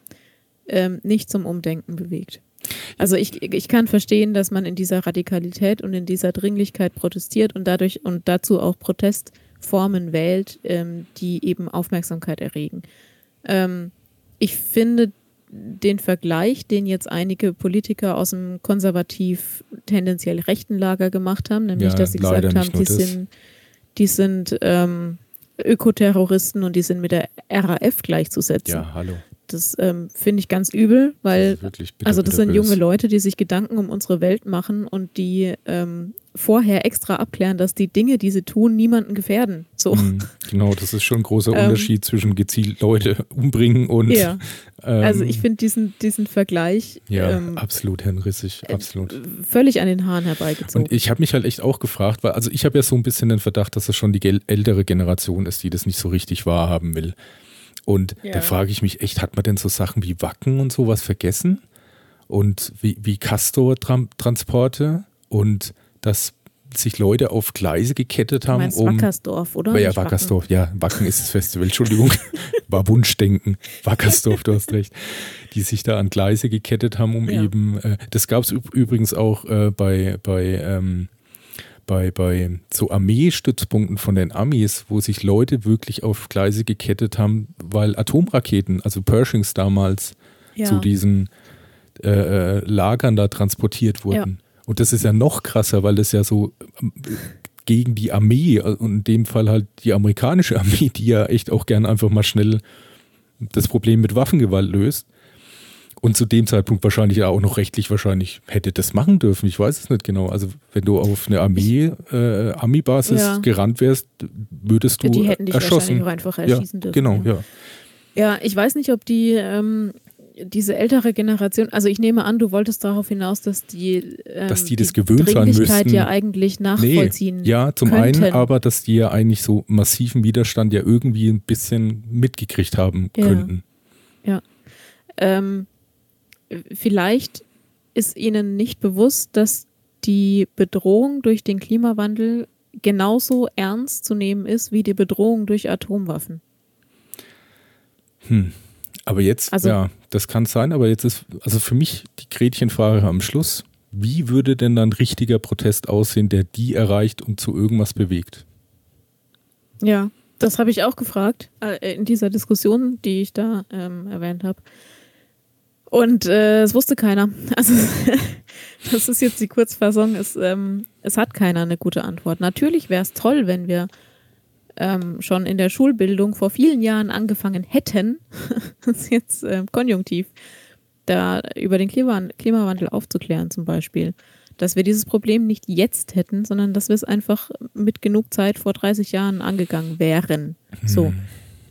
ähm, nicht zum Umdenken bewegt. Also ich, ich kann verstehen, dass man in dieser Radikalität und in dieser Dringlichkeit protestiert und dadurch und dazu auch Protestformen wählt, ähm, die eben Aufmerksamkeit erregen. Ähm, ich finde den Vergleich, den jetzt einige Politiker aus dem konservativ tendenziell rechten Lager gemacht haben, nämlich ja, dass sie gesagt haben, die sind, die sind ähm, Ökoterroristen und die sind mit der RAF gleichzusetzen. Ja, hallo. Das ähm, finde ich ganz übel, weil das bitter, also das sind junge Leute, die sich Gedanken um unsere Welt machen und die ähm, vorher extra abklären, dass die Dinge, die sie tun, niemanden gefährden. So. Mhm, genau, das ist schon ein großer ähm, Unterschied zwischen gezielt Leute umbringen und. Ja. Ähm, also ich finde diesen, diesen Vergleich. Ja, ähm, absolut hirnrissig, äh, absolut. Völlig an den Haaren herbeigezogen. Und ich habe mich halt echt auch gefragt, weil, also ich habe ja so ein bisschen den Verdacht, dass es schon die ältere Generation ist, die das nicht so richtig wahrhaben will. Und ja. da frage ich mich echt, hat man denn so Sachen wie Wacken und sowas vergessen? Und wie, wie Castor-Transporte? Und dass sich Leute auf Gleise gekettet haben. Du meinst um, Wackersdorf, oder? Ja, Wackersdorf, ja. Wacken ist das Festival, Entschuldigung. War Wunschdenken. Wackersdorf, du hast recht. Die sich da an Gleise gekettet haben, um ja. eben, äh, das gab es übrigens auch äh, bei, bei ähm, bei, bei so Armeestützpunkten von den Amis, wo sich Leute wirklich auf Gleise gekettet haben, weil Atomraketen, also Pershings damals, ja. zu diesen äh, äh Lagern da transportiert wurden. Ja. Und das ist ja noch krasser, weil das ja so ähm, gegen die Armee äh, und in dem Fall halt die amerikanische Armee, die ja echt auch gern einfach mal schnell das Problem mit Waffengewalt löst. Und zu dem Zeitpunkt wahrscheinlich auch noch rechtlich wahrscheinlich hätte das machen dürfen. Ich weiß es nicht genau. Also wenn du auf eine Armee, äh, Army-Basis ja. gerannt wärst, würdest du die hätten dich erschossen. Wahrscheinlich auch einfach erschießen ja, dürfen. Genau, ja. Ja, ich weiß nicht, ob die ähm, diese ältere Generation, also ich nehme an, du wolltest darauf hinaus, dass die, ähm, dass die das die gewöhnt sein müssen. ja eigentlich nachvollziehen. Nee, ja, zum könnten. einen, aber dass die ja eigentlich so massiven Widerstand ja irgendwie ein bisschen mitgekriegt haben Ja. könnten. Ja. Ähm, vielleicht ist ihnen nicht bewusst, dass die Bedrohung durch den Klimawandel genauso ernst zu nehmen ist wie die Bedrohung durch Atomwaffen. Hm. Aber jetzt, Also- ja, das kann sein, aber jetzt ist, also für mich die Gretchenfrage am Schluss, wie würde denn dann richtiger Protest aussehen, der die erreicht und zu irgendwas bewegt? Ja, das habe ich auch gefragt äh, in dieser Diskussion, die ich da ähm, erwähnt habe. Und äh, es wusste keiner. Also das ist jetzt die Kurzfassung. Es, ähm, es hat keiner eine gute Antwort. Natürlich wäre es toll, wenn wir ähm, schon in der Schulbildung vor vielen Jahren angefangen hätten, das ist jetzt ähm, konjunktiv, da über den Klimawan- Klimawandel aufzuklären zum Beispiel. Dass wir dieses Problem nicht jetzt hätten, sondern dass wir es einfach mit genug Zeit vor 30 Jahren angegangen wären. So.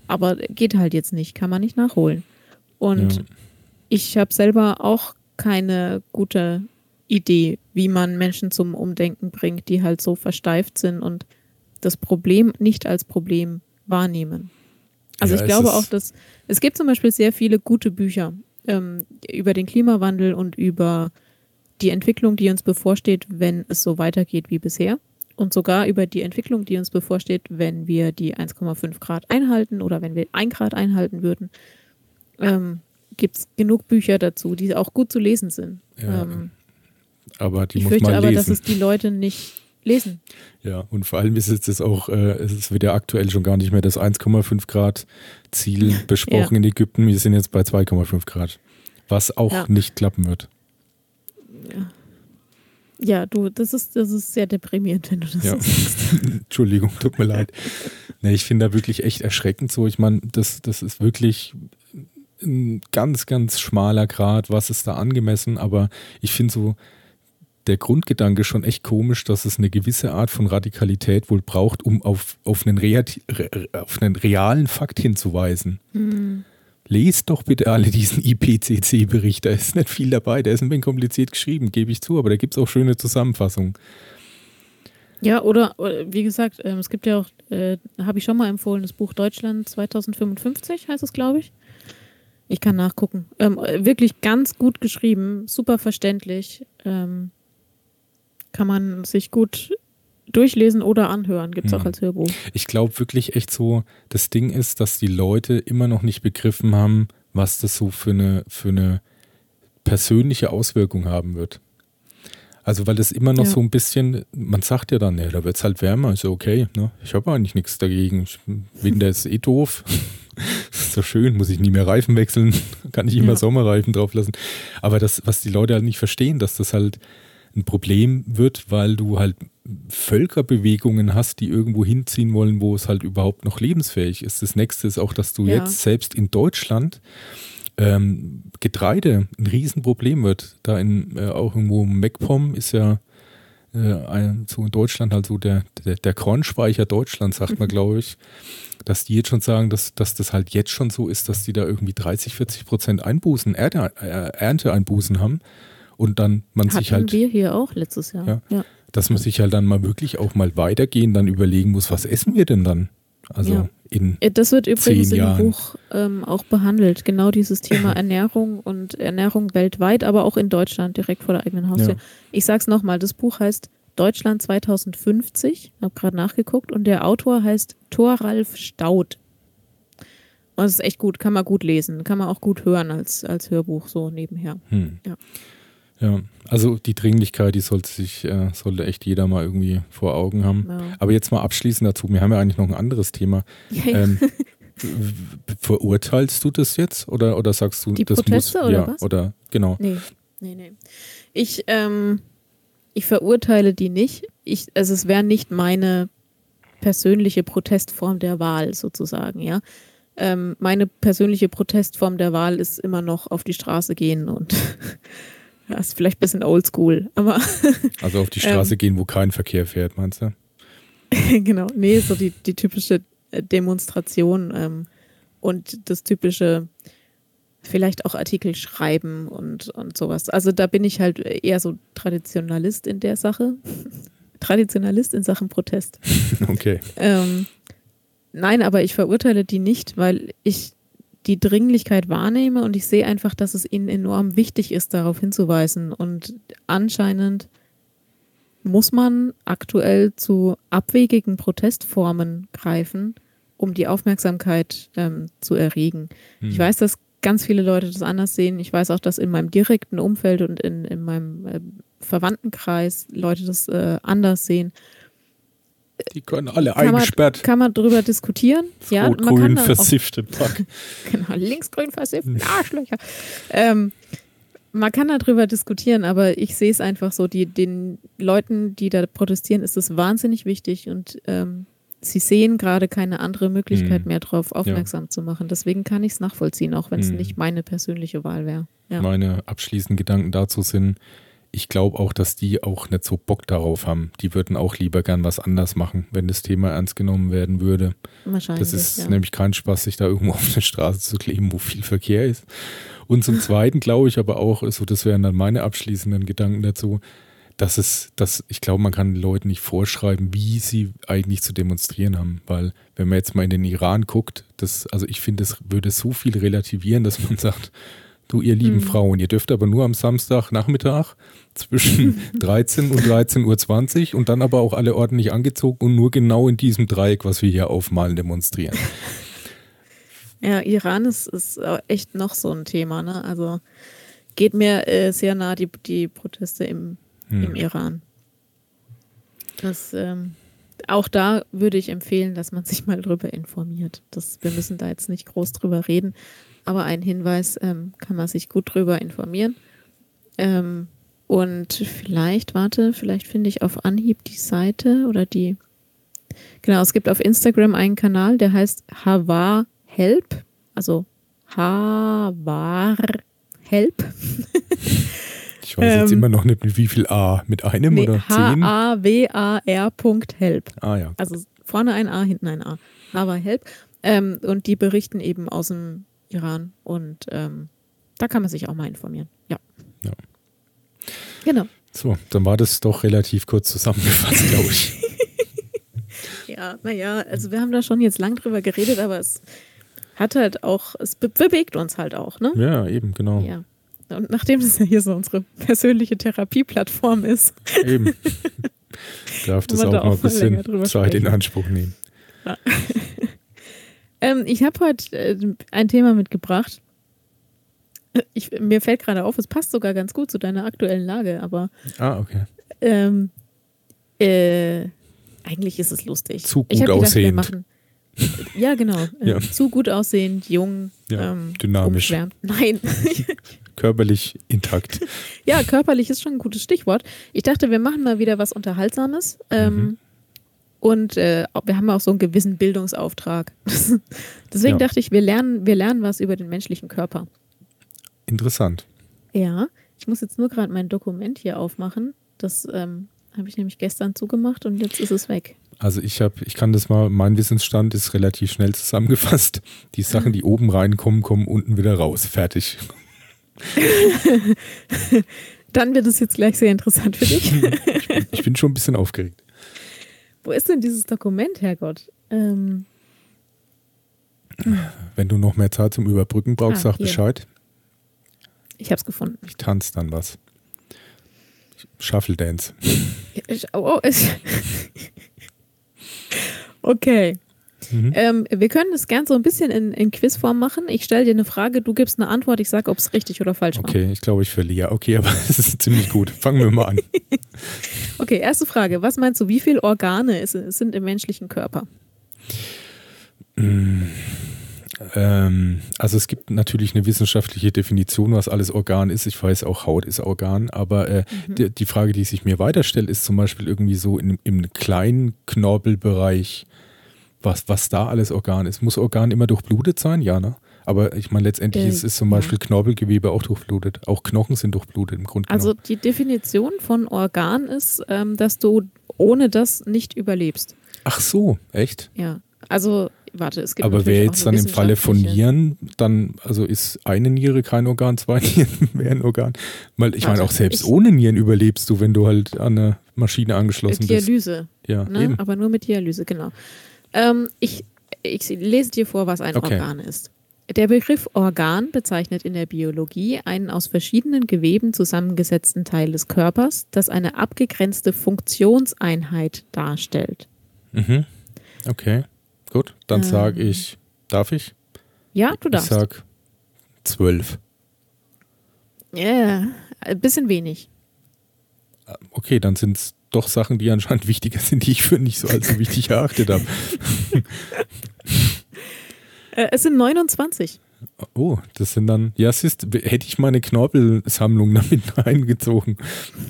Aber geht halt jetzt nicht, kann man nicht nachholen. Und Ja. Ich habe selber auch keine gute Idee, wie man Menschen zum Umdenken bringt, die halt so versteift sind und das Problem nicht als Problem wahrnehmen. Also Ja, ich glaube auch, dass es gibt zum Beispiel sehr viele gute Bücher ähm, über den Klimawandel und über die Entwicklung, die uns bevorsteht, wenn es so weitergeht wie bisher. Und sogar über die Entwicklung, die uns bevorsteht, wenn wir die 1,5 Grad einhalten oder wenn wir 1 Grad einhalten würden. Ähm, gibt es genug Bücher dazu, die auch gut zu lesen sind. Ja, ähm, Aber die ich muss fürchte man aber, lesen. dass es die Leute nicht lesen. Ja, und vor allem ist es jetzt auch, äh, es wird ja aktuell schon gar nicht mehr das 1,5 Grad Ziel besprochen in Ägypten. Wir sind jetzt bei 2,5 Grad. Was auch Ja. nicht klappen wird. Ja, du, das ist, das ist sehr deprimierend, wenn du das Ja. sagst. Entschuldigung, tut mir leid. Nee, ich finde da wirklich echt erschreckend so. Ich meine, das, das ist wirklich ein ganz, ganz schmaler Grad, was ist da angemessen, aber ich finde so der Grundgedanke schon echt komisch, dass es eine gewisse Art von Radikalität wohl braucht, um auf, auf, einen, Reati- re, auf einen realen Fakt hinzuweisen. Hm. Lest doch bitte alle diesen IPCC-Bericht. Da ist nicht viel dabei. Der ist ein wenig kompliziert geschrieben, gebe ich zu, aber da gibt es auch schöne Zusammenfassungen. Ja, oder, oder wie gesagt, ähm, es gibt ja auch, äh, habe ich schon mal empfohlen, das Buch Deutschland 2055 heißt es, glaube ich. Ich kann nachgucken. Ähm, äh, wirklich ganz gut geschrieben, super verständlich. Ähm, kann man sich gut durchlesen oder anhören. Gibt es auch Mhm. als Hörbuch. Ich glaube wirklich echt so, das Ding ist, dass die Leute immer noch nicht begriffen haben, was das so für eine, für eine persönliche Auswirkung haben wird. Also weil das immer noch Ja. so ein bisschen, man sagt ja dann, ja, da wird es halt wärmer, ist ja okay, ne? ich habe eigentlich nichts dagegen. Ich, Winter ist eh doof. Ist so schön, muss ich nie mehr Reifen wechseln, kann ich immer Ja. Sommerreifen drauf lassen. Aber das, was die Leute halt nicht verstehen, dass das halt ein Problem wird, weil du halt Völkerbewegungen hast, die irgendwo hinziehen wollen, wo es halt überhaupt noch lebensfähig ist. Das nächste ist auch, dass du Ja. jetzt selbst in Deutschland ähm, Getreide ein Riesenproblem wird. Da in äh, auch irgendwo MacPom ist ja äh, ein, so in Deutschland halt so der, der, der Kornspeicher Deutschlands, sagt man, glaube ich, dass die jetzt schon sagen, dass, dass das halt jetzt schon so ist, dass die da irgendwie 30, 40 Prozent Einbußen, Ernte, äh, Ernteeinbußen haben und dann man Hatten sich halt wir hier auch letztes Jahr. Ja. ja. dass man sich halt dann mal wirklich auch mal weitergehen, dann überlegen muss, was essen wir denn dann? Also Ja. in Äh, Das wird übrigens im. Buch ähm, auch behandelt. Genau dieses Thema Ernährung und Ernährung weltweit, aber auch in Deutschland direkt vor der eigenen Haustür. Ja. Ich sag's nochmal, das Buch heißt Deutschland 2050. Ich habe gerade nachgeguckt und der Autor heißt Thoralf Staud. Und es ist echt gut, kann man gut lesen, kann man auch gut hören als, als Hörbuch so nebenher. hm. Ja. ja, also die Dringlichkeit, die sollte sich, äh, sollte echt jeder mal irgendwie vor Augen haben. Ja. Aber jetzt mal abschließend dazu, wir haben ja eigentlich noch ein anderes Thema. Ja. Ähm, verurteilst du das jetzt oder, oder sagst du, Die das Proteste muss, oder ja, was? oder genau. Nee, nee, nee. Ich, ähm, ich verurteile die nicht. ich, also es wäre nicht meine persönliche Protestform der Wahl sozusagen, ja. Ähm, meine persönliche Protestform der Wahl ist immer noch auf die Straße gehen und das ist vielleicht ein bisschen oldschool, aber. also auf die Straße ähm, gehen, wo kein Verkehr fährt, meinst du? genau, nee, so die, die typische äh, Demonstration ähm, und das typische, vielleicht auch Artikel schreiben und, und sowas. Also da bin ich halt eher so Traditionalist in der Sache. Traditionalist in Sachen Protest. Okay. Ähm, nein, aber ich verurteile die nicht, weil ich die Dringlichkeit wahrnehme und ich sehe einfach, dass es ihnen enorm wichtig ist, darauf hinzuweisen. Und anscheinend muss man aktuell zu abwegigen Protestformen greifen, um die Aufmerksamkeit ähm, zu erregen. Hm. Ich weiß, dass ganz viele Leute das anders sehen. Ich weiß auch, dass in meinem direkten Umfeld und in, in meinem äh, Verwandtenkreis Leute das äh, anders sehen. Die können alle kann eingesperrt. Man, kann man darüber diskutieren? Ja, Rot-Grün versifft im Tag. genau, links-grün versifft, Arschlöcher. Ähm, man kann darüber diskutieren, aber ich sehe es einfach so, die, den Leuten, die da protestieren, ist es wahnsinnig wichtig und ähm, sie sehen gerade keine andere Möglichkeit mhm. mehr darauf aufmerksam ja. zu machen. Deswegen kann ich es nachvollziehen, auch wenn es mhm. nicht meine persönliche Wahl wäre. Ja. Meine abschließenden Gedanken dazu sind, ich glaube auch, dass die auch nicht so Bock darauf haben. Die würden auch lieber gern was anders machen, wenn das Thema ernst genommen werden würde. Wahrscheinlich. Das ist ja. nämlich kein Spaß, sich da irgendwo auf eine Straße zu kleben, wo viel Verkehr ist. Und zum Zweiten glaube ich aber auch, so das wären dann meine abschließenden Gedanken dazu, dass es, dass ich glaube, man kann den Leuten nicht vorschreiben, wie sie eigentlich zu demonstrieren haben. Weil, wenn man jetzt mal in den Iran guckt, das, also ich finde, es würde so viel relativieren, dass man sagt, du, ihr lieben mhm. Frauen, ihr dürft aber nur am Samstagnachmittag zwischen 13 und 13.20 Uhr und dann aber auch alle ordentlich angezogen und nur genau in diesem Dreieck, was wir hier aufmalen, demonstrieren. Ja, Iran ist, ist echt noch so ein Thema, ne? Also geht mir äh, sehr nah die, die Proteste im, hm. im Iran. Das, ähm, auch da würde ich empfehlen, dass man sich mal drüber informiert. Das, wir müssen da jetzt nicht groß drüber reden, aber ein Hinweis ähm, kann man sich gut drüber informieren. Ähm, und vielleicht, warte, vielleicht finde ich auf Anhieb die Seite oder die. Genau, es gibt auf Instagram einen Kanal, der heißt Havar Help, also Havar Help. ich weiß jetzt ähm, immer noch nicht, mit wie viel A, mit einem nee, oder zehn? H-A-W-A-R.help. Ah ja. Also vorne ein A, hinten ein A. Havar Help. Ähm, und die berichten eben aus dem Iran und ähm, da kann man sich auch mal informieren. Ja. Ja. Genau. So, dann war das doch relativ kurz zusammengefasst, glaube ich. ja, naja, also wir haben da schon jetzt lang drüber geredet, aber es hat halt auch, es be bewegt uns halt auch, ne? Ja, eben, genau. Ja. Und nachdem es ja hier so unsere persönliche Therapieplattform ist. Eben. Darf das auch, da mal ein bisschen Zeit in Anspruch nehmen. Ja. ähm, ich habe heute äh, ein Thema mitgebracht. Ich, mir fällt gerade auf, es passt sogar ganz gut zu deiner aktuellen Lage, aber. Ah, okay. Ähm, äh, eigentlich ist es lustig. Zu gut gedacht, aussehend. Machen, ja, genau. Ja. Zu gut aussehend, jung, ja, ähm, dynamisch. Umschwärmt. Nein. körperlich intakt. Ja, körperlich ist schon ein gutes Stichwort. Ich dachte, wir machen mal wieder was Unterhaltsames. Ähm, mhm. Und äh, wir haben auch so einen gewissen Bildungsauftrag. Deswegen ja. dachte ich, wir lernen, wir lernen was über den menschlichen Körper. Interessant. Ja, ich muss jetzt nur gerade mein Dokument hier aufmachen. Das ähm, habe ich nämlich gestern zugemacht und jetzt ist es weg. Also ich habe, ich kann das mal, mein Wissensstand ist relativ schnell zusammengefasst. Die Sachen, die oben reinkommen, kommen unten wieder raus. Fertig. Dann wird es jetzt gleich sehr interessant für dich. ich, bin, ich bin schon ein bisschen aufgeregt. Wo ist denn dieses Dokument, Herrgott? Ähm. Wenn du noch mehr Zeit zum Überbrücken brauchst, ah, sag hier. Bescheid. Ich hab's gefunden. Ich tanze dann was. Shuffle Dance. Oh, oh, okay. Mhm. Ähm, wir können das gern so ein bisschen in, in Quizform machen. Ich stelle dir eine Frage, du gibst eine Antwort, ich sage, ob es richtig oder falsch war. Okay, ich glaube, ich verliere. Okay, aber es ist ziemlich gut. Fangen wir mal an. okay, erste Frage. Was meinst du, wie viele Organe ist, sind im menschlichen Körper? Mm, Ähm, also es gibt natürlich eine wissenschaftliche Definition, was alles Organ ist. Ich weiß auch, Haut ist Organ, aber äh, mhm. die, die, Frage, die sich mir weiterstellt, ist zum Beispiel irgendwie so in, im kleinen Knorpelbereich, was, was da alles Organ ist. Muss Organ immer durchblutet sein? Ja, ne? Aber ich meine, letztendlich äh, ist, ist zum Beispiel ja. Knorpelgewebe auch durchblutet. Auch Knochen sind durchblutet im Grunde. Also die Definition von Organ ist, ähm, dass du ohne das nicht überlebst. Ach so, echt? Ja. Also, warte, es gibt Aber wäre jetzt dann im Falle von Nieren, dann, also ist eine Niere kein Organ, zwei Nieren wäre ein Organ? Weil ich meine, auch selbst ohne Nieren überlebst du, wenn du halt an eine Maschine angeschlossen Dialyse, bist. Dialyse. Ja, ne? eben. Aber nur mit Dialyse, genau. Ähm, ich, ich lese dir vor, was ein okay. Organ ist. Der Begriff Organ bezeichnet in der Biologie einen aus verschiedenen Geweben zusammengesetzten Teil des Körpers, das eine abgegrenzte Funktionseinheit darstellt. Mhm. Okay, gut. Dann ähm, sage ich, darf ich? Ja, du darfst. Ich sag zwölf. Ja, yeah, ein bisschen wenig. Okay, dann sind es doch Sachen, die anscheinend wichtiger sind, die ich für nicht so allzu wichtig erachtet habe. Äh, es sind 29. Oh, das sind dann, ja, siehst, hätte ich meine Knorpelsammlung damit eingezogen,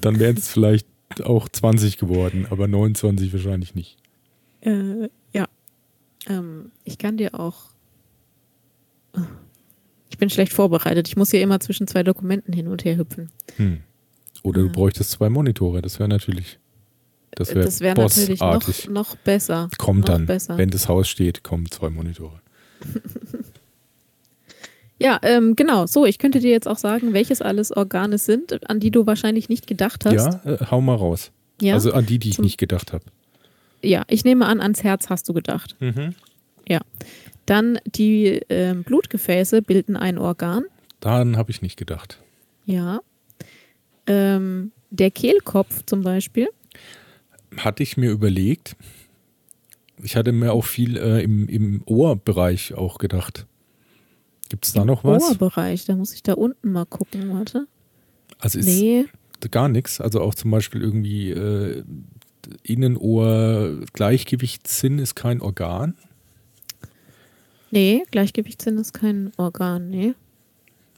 dann wären es vielleicht auch 20 geworden, aber 29 wahrscheinlich nicht. Äh, ja. Ähm, ich kann dir auch. Ich bin schlecht vorbereitet. Ich muss hier immer zwischen zwei Dokumenten hin und her hüpfen. Hm. Oder du äh. bräuchtest zwei Monitore, das wäre natürlich. Das wäre wär natürlich noch, noch besser. Kommt noch dann, besser. wenn das Haus steht, kommen zwei Monitore. Ja, ähm, genau. So, ich könnte dir jetzt auch sagen, welches alles Organe sind, an die du wahrscheinlich nicht gedacht hast. Ja, äh, hau mal raus. Ja? Also an die, die ich Zum, nicht gedacht habe. Ja, ich nehme an, ans Herz hast du gedacht. Mhm. Ja. Dann die äh, Blutgefäße bilden ein Organ. Daran habe ich nicht gedacht. Ja. Ähm, der Kehlkopf zum Beispiel. Hatte ich mir überlegt. Ich hatte mir auch viel äh, im, im Ohrbereich auch gedacht. Gibt es da noch was? Ohrbereich, da muss ich da unten mal gucken, warte. Also ist nee. gar nichts. Also auch zum Beispiel irgendwie äh, Innenohr, Gleichgewichtssinn ist kein Organ. Nee, Gleichgewichtssinn ist kein Organ, nee.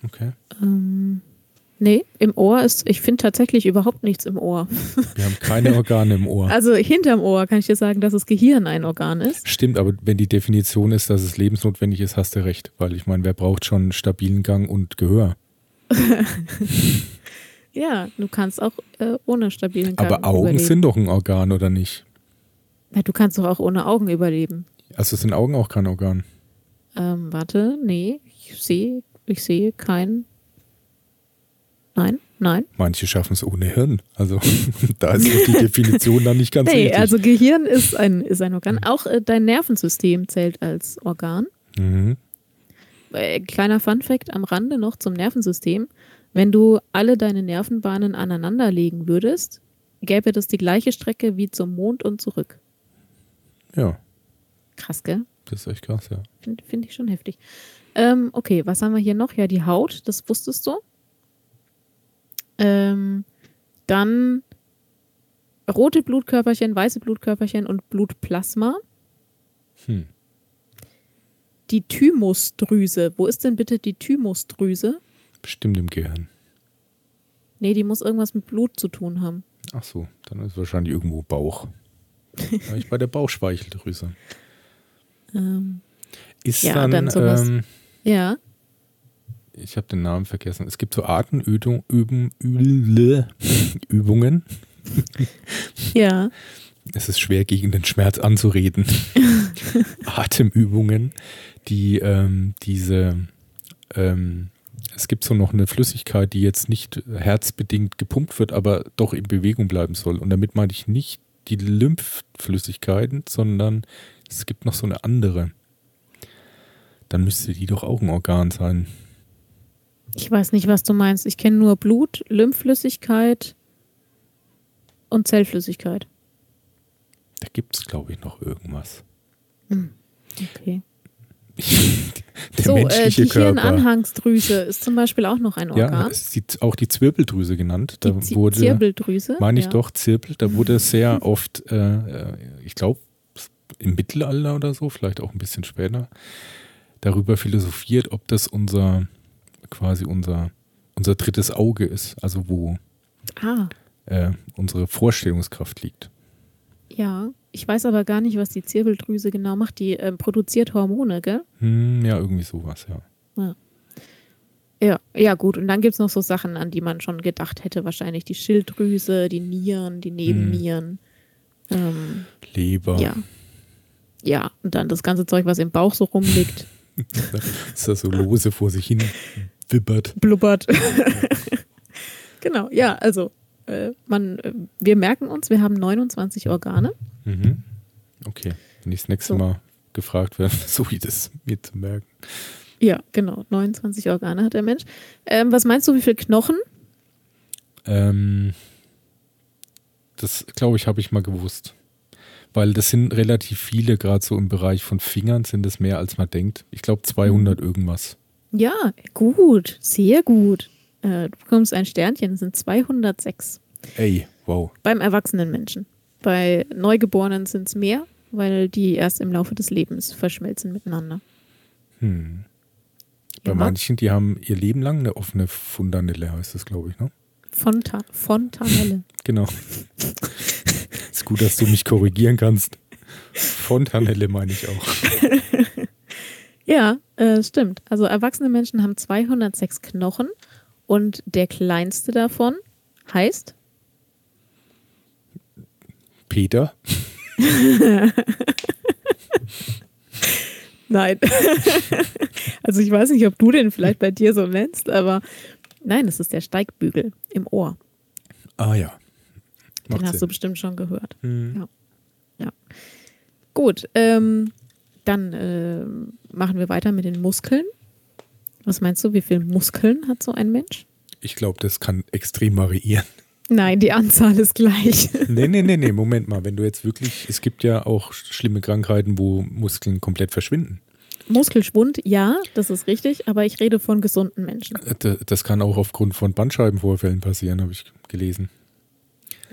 Okay. Ähm, Nee, im Ohr ist, ich finde tatsächlich überhaupt nichts im Ohr. Wir haben keine Organe im Ohr. Also hinterm Ohr kann ich dir sagen, dass das Gehirn ein Organ ist. Stimmt, aber wenn die Definition ist, dass es lebensnotwendig ist, hast du recht. Weil ich meine, wer braucht schon stabilen Gang und Gehör? ja, du kannst auch äh, ohne stabilen Gang Aber Augen überleben. sind doch ein Organ, oder nicht? Ja, du kannst doch auch ohne Augen überleben. Also sind Augen auch kein Organ? Ähm, warte, nee, ich sehe, ich sehe kein Nein, nein. Manche schaffen es ohne Hirn. Also da ist die Definition dann nicht ganz nee, richtig. also Gehirn ist ein, ist ein Organ. Auch äh, dein Nervensystem zählt als Organ. Mhm. Äh, kleiner Funfact am Rande noch zum Nervensystem. Wenn du alle deine Nervenbahnen aneinanderlegen würdest, gäbe das die gleiche Strecke wie zum Mond und zurück. Ja. Krass, gell? Das ist echt krass, ja. Finde find ich schon heftig. Ähm, okay, was haben wir hier noch? Ja, die Haut, das wusstest du. Ähm, dann rote Blutkörperchen, weiße Blutkörperchen und Blutplasma. Hm. Die Thymusdrüse. Wo ist denn bitte die Thymusdrüse? Bestimmt im Gehirn. Nee, die muss irgendwas mit Blut zu tun haben. Ach so, dann ist wahrscheinlich irgendwo Bauch. ich bei der Bauchspeicheldrüse. Ähm, ist ja, dann, dann sowas. Ähm, ja ich habe den Namen vergessen. Es gibt so Atemübungen. Übungen. Ja. Es ist schwer, gegen den Schmerz anzureden. Atemübungen, die ähm, diese, ähm, es gibt so noch eine Flüssigkeit, die jetzt nicht herzbedingt gepumpt wird, aber doch in Bewegung bleiben soll. Und damit meine ich nicht die Lymphflüssigkeiten, sondern es gibt noch so eine andere. Dann müsste die doch auch ein Organ sein. Ich weiß nicht, was du meinst. Ich kenne nur Blut, Lymphflüssigkeit und Zellflüssigkeit. Da gibt es, glaube ich, noch irgendwas. Hm. Okay. Der so, äh, die Körper. Hirnanhangsdrüse ist zum Beispiel auch noch ein Organ. Ja, ist auch die Zwirbeldrüse genannt. Da die wurde, Zirbeldrüse? Meine ich ja. doch, Zirbel. Da wurde sehr oft, äh, äh ich glaube, im Mittelalter oder so, vielleicht auch ein bisschen später, darüber philosophiert, ob das unser quasi unser, unser drittes Auge ist, also wo ah. äh, unsere Vorstellungskraft liegt. Ja, ich weiß aber gar nicht, was die Zirbeldrüse genau macht. Die äh, produziert Hormone, gell? Hm, ja, irgendwie sowas, ja. ja. Ja, ja gut. Und dann gibt es noch so Sachen, an die man schon gedacht hätte. Wahrscheinlich die Schilddrüse, die Nieren, die Nebennieren. Hm. Ähm, Leber. Ja. Ja, und dann das ganze Zeug, was im Bauch so rumliegt. ist das so lose vor sich hin wibbert. Blubbert. genau, ja, also äh, man, äh, wir merken uns, wir haben 29 Organe. Mhm. Okay, wenn ich das nächste so. Mal gefragt werde, so wie das mir zu merken. Ja, genau. 29 Organe hat der Mensch. Ähm, was meinst du, wie viele Knochen? Ähm, das, glaube ich, habe ich mal gewusst. Weil das sind relativ viele, gerade so im Bereich von Fingern sind es mehr, als man denkt. Ich glaube 200 mhm. irgendwas. Ja, gut. Sehr gut. Äh, du bekommst ein Sternchen. Das sind 206. Ey, wow. Beim erwachsenen Menschen. Bei Neugeborenen sind es mehr, weil die erst im Laufe des Lebens verschmelzen miteinander. Hm. Bei ja. manchen, die haben ihr Leben lang eine offene Fundanelle, heißt das, glaube ich, ne? Fonta Fontanelle. genau. Ist gut, dass du mich korrigieren kannst. Fontanelle meine ich auch. ja, äh, stimmt. Also erwachsene Menschen haben 206 Knochen und der kleinste davon heißt Peter. Nein. also ich weiß nicht, ob du den vielleicht bei dir so nennst, aber nein, es ist der Steigbügel im Ohr. Ah ja. Macht den hast Sinn. du bestimmt schon gehört. Hm. Ja. ja. Gut, ähm, dann äh, machen wir weiter mit den Muskeln. Was meinst du, wie viele Muskeln hat so ein Mensch? Ich glaube, das kann extrem variieren. Nein, die Anzahl ist gleich. nee, nee, nee, nee, Moment mal. Wenn du jetzt wirklich, es gibt ja auch schlimme Krankheiten, wo Muskeln komplett verschwinden. Muskelschwund, ja, das ist richtig, aber ich rede von gesunden Menschen. Äh, das kann auch aufgrund von Bandscheibenvorfällen passieren, habe ich gelesen.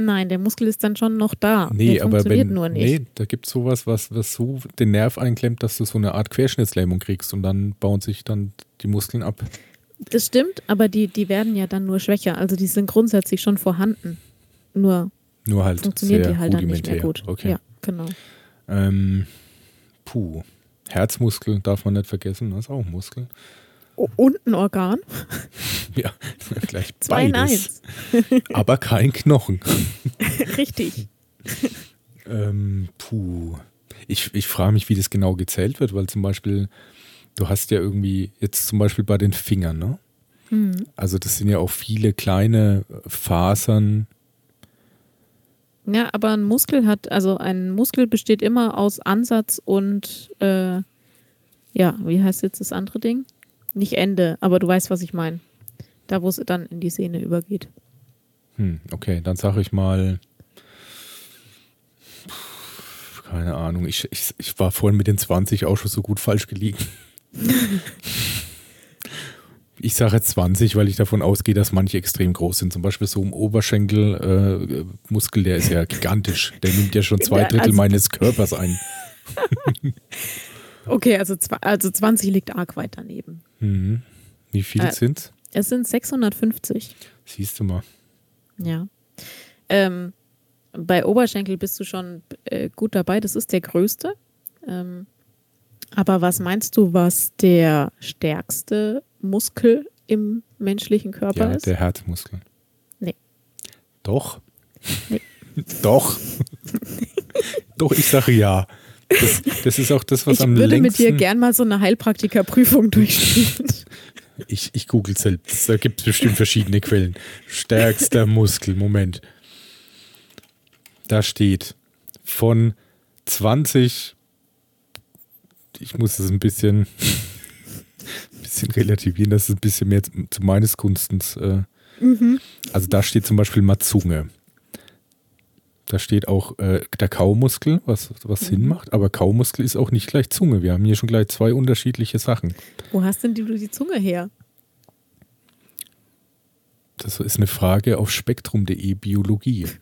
Nein, der Muskel ist dann schon noch da. Nee, der aber wenn, nur nicht. nee, da gibt es sowas, was, was so den Nerv einklemmt, dass du so eine Art Querschnittslähmung kriegst und dann bauen sich dann die Muskeln ab. Das stimmt, aber die, die werden ja dann nur schwächer. Also die sind grundsätzlich schon vorhanden. Nur, nur halt funktioniert die halt dann nicht mehr gut. Okay. Ja, genau. Ähm, puh. Herzmuskel darf man nicht vergessen, das ist auch ein Muskel. Und ein Organ. Ja, gleich Zwei beides. Aber kein Knochen. Richtig. ähm, puh. Ich, ich frage mich, wie das genau gezählt wird, weil zum Beispiel du hast ja irgendwie jetzt zum Beispiel bei den Fingern, ne? Mhm. Also das sind ja auch viele kleine Fasern. Ja, aber ein Muskel hat, also ein Muskel besteht immer aus Ansatz und äh, ja, wie heißt jetzt das andere Ding? Nicht Ende, aber du weißt, was ich meine. Da, wo es dann in die Sehne übergeht. Hm, okay, dann sage ich mal, keine Ahnung, ich, ich, ich war vorhin mit den 20 auch schon so gut falsch gelegen. ich sage 20, weil ich davon ausgehe, dass manche extrem groß sind. Zum Beispiel so ein Oberschenkelmuskel, äh, der ist ja gigantisch. Der nimmt ja schon zwei Drittel also, meines Körpers ein. okay, also, also 20 liegt arg weit daneben. Mhm. Wie viel äh, sind es? sind 650. Siehst du mal. Ja. Ähm, bei Oberschenkel bist du schon äh, gut dabei. Das ist der größte. Ähm, aber was meinst du, was der stärkste Muskel im menschlichen Körper ja, ist? Der Herzmuskel. Nee. Doch. Nee. Doch. Doch, ich sage ja. Das, das, ist auch das, was ich am längsten... Ich würde mit dir gern mal so eine Heilpraktikerprüfung durchspielen. Ich, ich google selbst. Da gibt es bestimmt verschiedene Quellen. Stärkster Muskel. Moment. Da steht von 20 ich muss das ein bisschen, ein bisschen relativieren, das ist ein bisschen mehr zu, meines Kunstens. Äh, mhm. Also da steht zum Beispiel mal Zunge. Da steht auch äh, der Kaumuskel, was, was mhm. Sinn macht, aber Kaumuskel ist auch nicht gleich Zunge. Wir haben hier schon gleich zwei unterschiedliche Sachen. Wo hast denn du die Zunge her? Das ist eine Frage auf spektrum.de Biologie.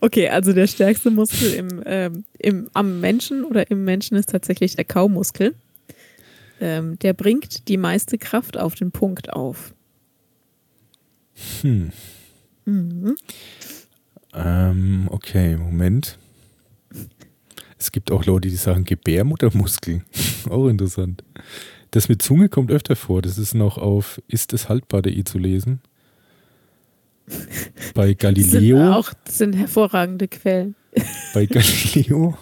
Okay, also der stärkste Muskel im, ähm, im, am Menschen oder im Menschen ist tatsächlich der Kaumuskel. Ähm, der bringt die meiste Kraft auf den Punkt auf. Hm. Mhm. Ähm, okay, Moment. Es gibt auch Leute, die sagen Gebärmuttermuskel. auch interessant. Das mit Zunge kommt öfter vor. Das ist noch auf Ist es haltbar.de zu lesen. Bei Galileo. Sind auch das sind hervorragende Quellen. Bei Galileo.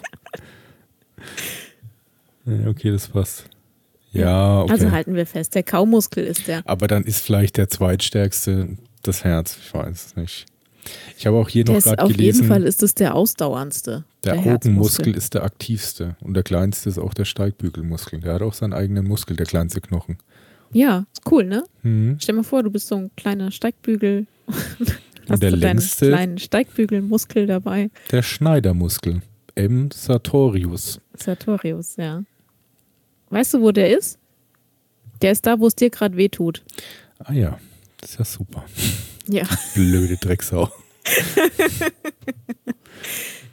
Okay, das passt. Ja, okay. Also halten wir fest, der Kaumuskel ist der. Aber dann ist vielleicht der zweitstärkste das Herz. Ich weiß es nicht. Ich habe auch hier Der noch gerade auf gelesen, jeden Fall ist es der ausdauerndste. der, Herzmuskel. Augenmuskel ist der aktivste und der kleinste ist auch der Steigbügelmuskel. Der hat auch seinen eigenen Muskel, der kleinste Knochen. Ja, ist cool, ne? Mhm. Stell dir mal vor, du bist so ein kleiner Steigbügel. Hast der du deinen längste- kleinen Steigbügelmuskel dabei. Der Schneidermuskel. M. sartorius. Sartorius, ja. Weißt du, wo der ist? Der ist da, wo es dir gerade weh tut. Ah ja, das ist ja super. Ja. Blöde Drecksau.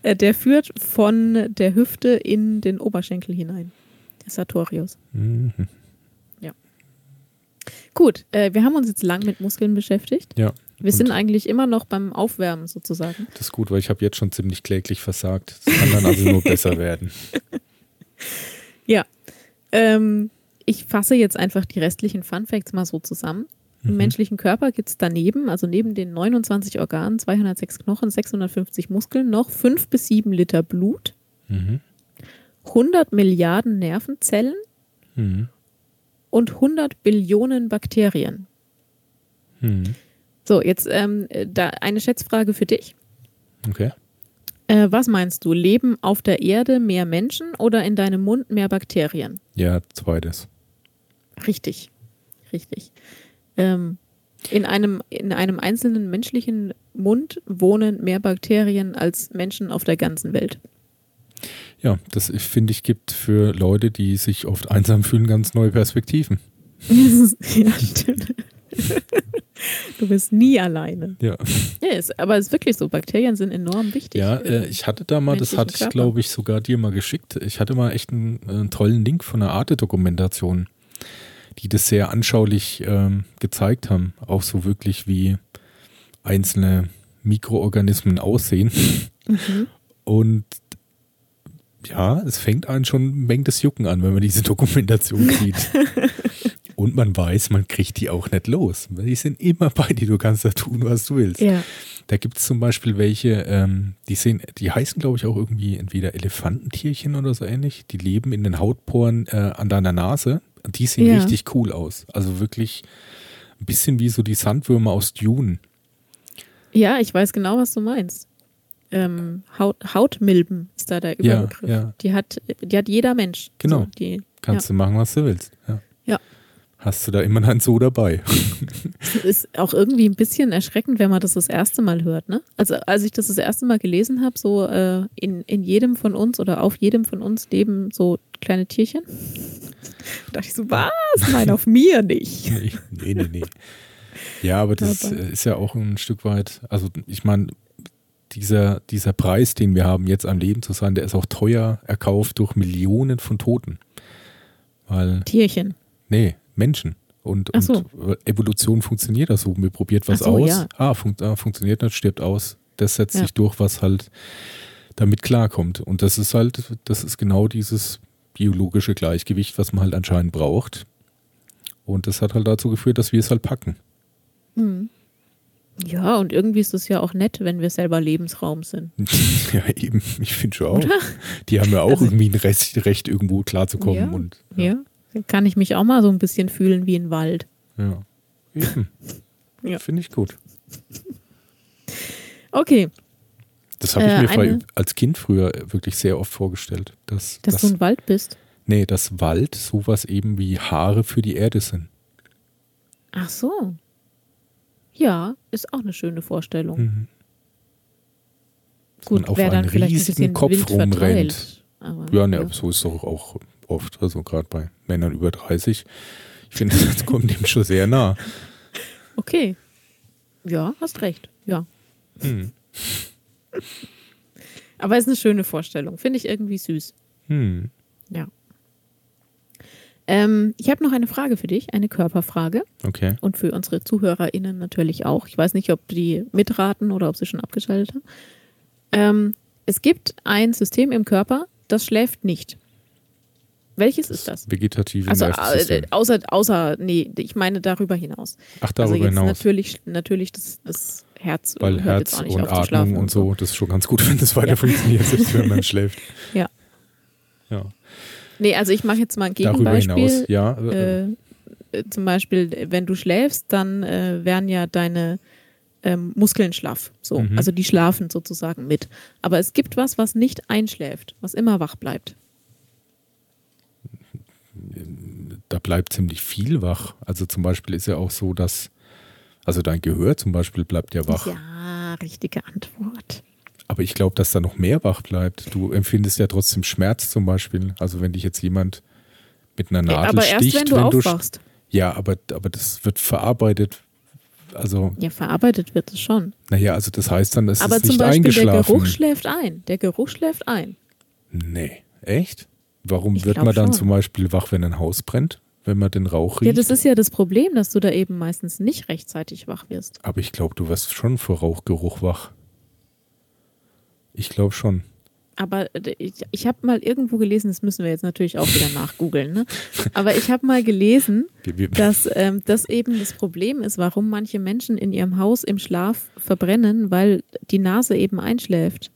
Äh, Der führt von der Hüfte in den Oberschenkel hinein. Der Sartorius. Mhm. Gut, äh, wir haben uns jetzt lang mit Muskeln beschäftigt. Ja. Wir sind eigentlich immer noch beim Aufwärmen sozusagen. Das ist gut, weil ich habe jetzt schon ziemlich kläglich versagt. Es kann dann also nur besser werden. Ja. Ähm, ich fasse jetzt einfach die restlichen Fun Facts mal so zusammen. Im Mhm. menschlichen Körper gibt es daneben, also neben den 29 Organen, 206 Knochen, 650 Muskeln, noch 5 bis 7 Liter Blut, Mhm. 100 Milliarden Nervenzellen Mhm. und 100 Billionen Bakterien. Mhm. So, jetzt ähm, äh, da eine Schätzfrage für dich. Okay. Äh, was meinst du? Leben auf der Erde mehr Menschen oder in deinem Mund mehr Bakterien? Ja, zweites. Richtig, richtig. Ähm, in, einem, in einem einzelnen menschlichen Mund wohnen mehr Bakterien als Menschen auf der ganzen Welt. Ja, das finde ich gibt für Leute, die sich oft einsam fühlen, ganz neue Perspektiven. ja, stimmt. Du bist nie alleine. Ja, Ja, ist, aber es ist wirklich so. Bakterien sind enorm wichtig. ja äh, ich hatte da mal, das hatte ich glaube ich sogar dir mal geschickt. Ich hatte mal echt einen, einen tollen Link von einer Arte-Dokumentation, die das sehr anschaulich ähm, gezeigt haben. Auch so wirklich wie einzelne Mikroorganismen aussehen. Mhm. Und ja, es fängt einen schon mengt das Jucken an, wenn man diese Dokumentation sieht. Und man weiß, man kriegt die auch nicht los. Die sind immer bei dir, du kannst da tun, was du willst. Ja. Da gibt es zum Beispiel welche, ähm, die sehen, die heißen, glaube ich, auch irgendwie entweder Elefantentierchen oder so ähnlich. Die leben in den Hautporen äh, an deiner Nase. Die sehen Ja. richtig cool aus. Also wirklich ein bisschen wie so die Sandwürmer aus Dune. ja, ich weiß genau, was du meinst. Ähm, Haut, Hautmilben ist da der Ja, Überbegriff. ja. Die, hat, die hat jeder Mensch. Genau. So, die, Kannst du machen, was du willst. Ja. Ja. Hast du da immer ein so dabei. Ist auch irgendwie ein bisschen erschreckend, wenn man das das erste Mal hört. Ne? Also als ich das das erste Mal gelesen habe, so äh, in, in jedem von uns oder auf jedem von uns leben so kleine Tierchen. Da dachte ich so, was? Nein, auf mir nicht. Nee, nee, nee. nee. Ja, aber das Aber- ist ja auch ein Stück weit, also ich meine, dieser, dieser Preis, den wir haben, jetzt am Leben zu sein, der ist auch teuer erkauft durch Millionen von Toten. Weil, Tierchen. nee, Menschen. Und, Ach so. und Evolution funktioniert das so. Man probiert was so, aus. ja. Ah, fun ah, funktioniert nicht, stirbt aus. Das setzt Ja. sich durch, was halt damit klarkommt. Und das ist halt, das ist genau dieses biologische Gleichgewicht, was man halt anscheinend braucht. Und das hat halt dazu geführt, dass wir es halt packen. Hm. Ja, und irgendwie ist es ja auch nett, wenn wir selber Lebensraum sind. Ja, eben, ich finde schon auch. Oder? Die haben ja auch Also- irgendwie ein Recht, Recht irgendwo klarzukommen. Ja, Und, Ja. Dann kann ich mich auch mal so ein bisschen fühlen wie ein Wald. ja. Eben. Ja. Finde ich gut. Okay, Das habe ich Äh, mir eine- als Kind früher wirklich sehr oft vorgestellt. Dass, dass dass, du ein Wald bist. nee, dass Wald sowas eben wie Haare für die Erde sind. Ach so. Ja, ist auch eine schöne Vorstellung. Mhm. Gut, auf dann einen vielleicht ein riesigen Kopf rumrennt. Aber, Ja, ne, so ist es doch auch oft, also gerade bei Männern über 30. Ich finde, das kommt dem schon sehr nah. Okay. Ja, hast recht. Ja. Hm. Aber es ist eine schöne Vorstellung. Finde ich irgendwie süß. Hm. Ja. Ähm, ich habe noch eine Frage für dich, eine Körperfrage. Okay. Und für unsere ZuhörerInnen natürlich auch. Ich weiß nicht, ob die mitraten oder ob sie schon abgeschaltet haben. Ähm, es gibt ein System im Körper, das schläft nicht. Welches ist das? Vegetative Also äh, Nervensystem. außer, außer, nee, ich meine darüber hinaus. Ach, darüber also hinaus. natürlich, natürlich das, das Herz Weil Herz und Atmung und so, das ist schon ganz gut, wenn das weiter Ja. funktioniert, selbst wenn man schläft. Ja. Ja. Nee, also ich mache jetzt mal ein Darüber Gegenbeispiel. hinaus, ja. äh, äh, zum Beispiel, wenn du schläfst, dann äh, werden ja deine ähm, Muskeln schlaff. So. Mhm. Also die schlafen sozusagen mit. Aber es gibt was, was nicht einschläft, was immer wach bleibt. da bleibt ziemlich viel wach. Also zum Beispiel ist ja auch so, dass, also dein Gehör zum Beispiel bleibt ja wach. Ja, richtige Antwort. Aber ich glaube, dass da noch mehr wach bleibt. Du empfindest ja trotzdem Schmerz zum Beispiel. Also wenn dich jetzt jemand mit einer Nadel Aber erst sticht, wenn du sch- aufwachst. ja, aber, aber das wird verarbeitet. Also, Ja, verarbeitet wird es schon. naja, also das heißt dann, es Aber ist zum nicht Beispiel der eingeschlafen. Geruch schläft ein. Der Geruch schläft ein. nee, echt? Warum Ich wird man dann schon. zum Beispiel wach, wenn ein Haus brennt? Wenn man den Rauch riecht? Ja, das ist ja das Problem, dass du da eben meistens nicht rechtzeitig wach wirst. aber ich glaube, du wirst schon vor Rauchgeruch wach. Ich glaube schon. Aber äh, ich, ich habe mal irgendwo gelesen, das müssen wir jetzt natürlich auch wieder nachgoogeln, ne? aber ich habe mal gelesen, dass ähm, das eben das Problem ist, warum manche Menschen in ihrem Haus im Schlaf verbrennen, weil die Nase eben einschläft.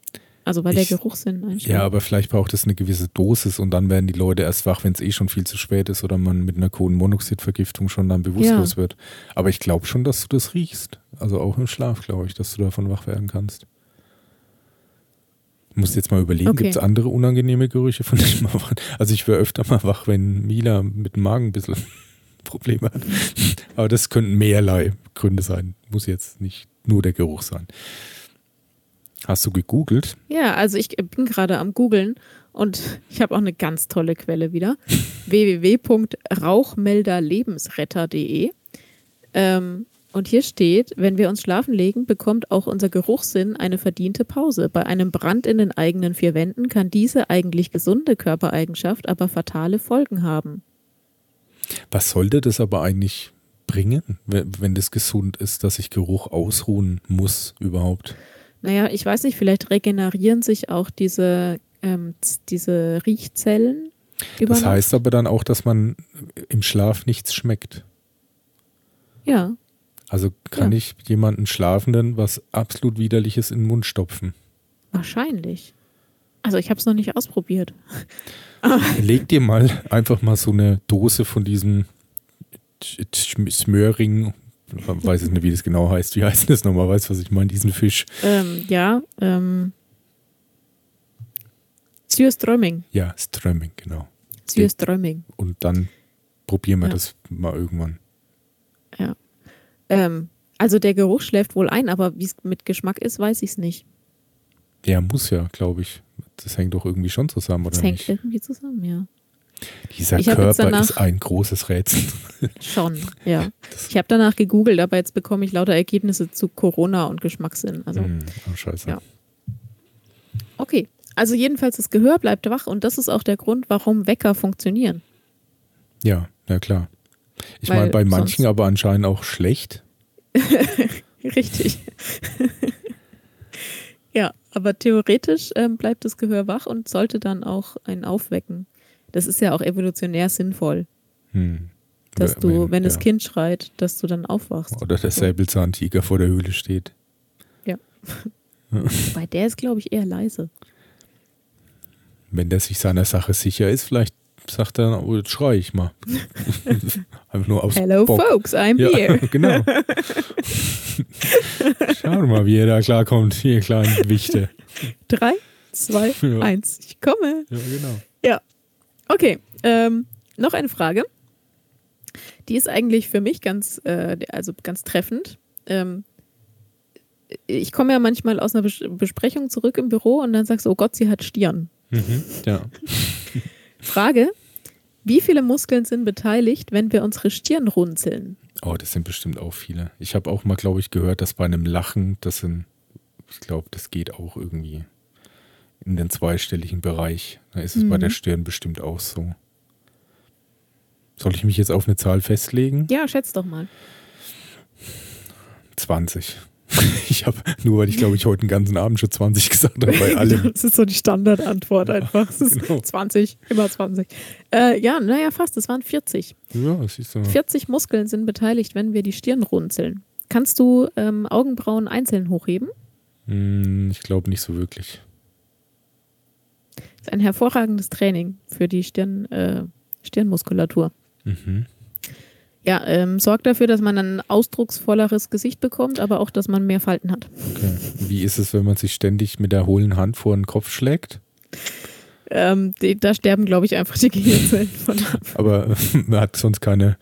Also weil Ich- der Geruchssinn einschläft. Ja, aber vielleicht braucht es eine gewisse Dosis und dann werden die Leute erst wach, wenn es eh schon viel zu spät ist oder man mit einer Kohlenmonoxidvergiftung schon dann bewusstlos wird. Aber ich glaube schon, dass du das riechst. Also auch im Schlaf, glaube ich, dass du davon wach werden kannst. Du musst jetzt mal überlegen, Okay. gibt es andere unangenehme Gerüche, von denen man wach Also ich wäre öfter mal wach, wenn Mila mit dem Magen ein bisschen Probleme hat. Aber das könnten mehrerlei Gründe sein. Muss jetzt nicht nur der Geruch sein. Hast du gegoogelt? Ja, also ich bin gerade am googeln und ich habe auch eine ganz tolle Quelle wieder. www.rauchmelderlebensretter.de ähm, und hier steht, wenn wir uns schlafen legen, bekommt auch unser Geruchssinn eine verdiente Pause. Bei einem Brand in den eigenen vier Wänden kann diese eigentlich gesunde Körpereigenschaft aber fatale Folgen haben. Was sollte das aber eigentlich bringen, wenn, wenn das gesund ist, dass sich Geruch ausruhen muss überhaupt? Naja, ich weiß nicht, vielleicht regenerieren sich auch diese, ähm, diese Riechzellen über Das heißt aber dann auch, dass man im Schlaf nichts schmeckt. Ja, Also kann Ja. ich jemanden Schlafenden was absolut Widerliches in den Mund stopfen. wahrscheinlich. Also ich habe es noch nicht ausprobiert. Leg dir mal einfach mal so eine Dose von diesem Smöring, weiß ich nicht, wie das genau heißt. Wie heißt das nochmal? Weißt du, was ich meine? Diesen Fisch. Ähm, ja, ähm, Surströmming. Ja, Strömming, genau. Surströmming. Und dann probieren wir Ja. das mal irgendwann. Ja. Ähm, also der Geruch schläft wohl ein, aber wie es mit Geschmack ist, weiß ich es nicht. Ja, muss ja, glaube ich. Das hängt doch irgendwie schon zusammen, oder Das hängt nicht? irgendwie zusammen, ja. Dieser Körper danach- ist ein großes Rätsel. Schon, ja. Ich habe danach gegoogelt, aber jetzt bekomme ich lauter Ergebnisse zu Corona und Geschmackssinn. Also, Hm, oh, scheiße. Ja. okay. Also jedenfalls, das Gehör bleibt wach und das ist auch der Grund, warum Wecker funktionieren. Ja, ja klar. Ich meine, bei manchen aber anscheinend auch schlecht. Richtig. ja, aber theoretisch ähm, bleibt das Gehör wach und sollte dann auch einen aufwecken. Das ist ja auch evolutionär sinnvoll, Hm. dass du, wenn das ja. Kind schreit, dass du dann aufwachst. Oder der Säbelzahntiger vor der Höhle steht. Bei der ist, glaube ich, eher leise. Wenn der sich seiner Sache sicher ist, vielleicht sagt er, oh, jetzt schrei ich mal. Einfach nur aus Hello, Bock. folks, I'm Ja, here. genau. Schau mal, wie er da klarkommt, hier kleinen Wichte. Drei, zwei, Ja. eins. Ich komme. Ja, genau. Okay. Ähm, noch eine Frage. Die ist eigentlich für mich ganz, äh, also ganz treffend. Ähm, ich komme ja manchmal aus einer Bes Besprechung zurück im Büro und dann sagst du, oh Gott, sie hat Stirn. Mhm. Ja. Frage: Wie viele Muskeln sind beteiligt, wenn wir unsere Stirn runzeln? Oh, das sind bestimmt auch viele. Ich habe auch mal, glaube ich, gehört, dass bei einem Lachen, das sind ich glaube, das geht auch irgendwie in den zweistelligen Bereich. Da ist es mhm. bei der Stirn bestimmt auch so. Soll ich mich jetzt auf eine Zahl festlegen? Ja, schätz doch mal. 20. Ich habe, nur weil ich glaube, ich heute den ganzen Abend schon 20 gesagt habe bei allem. das ist so die Standardantwort ja, einfach. Es ist genau. 20, immer 20. Äh, ja, naja, fast. Es waren 40. Ja, siehst du. 40 Muskeln sind beteiligt, wenn wir die Stirn runzeln. Kannst du ähm, Augenbrauen einzeln hochheben? Hm, ich glaube nicht so wirklich. Das ist ein hervorragendes Training für die Stirn, äh, Stirnmuskulatur. Mhm. Ja, ähm, sorgt dafür, dass man ein ausdrucksvolleres Gesicht bekommt, aber auch, dass man mehr Falten hat. Okay. Wie ist es, wenn man sich ständig mit der hohlen Hand vor den Kopf schlägt? Ähm, die, da sterben, glaube ich, einfach die Gehirnzellen von ab. Aber man hat sonst keine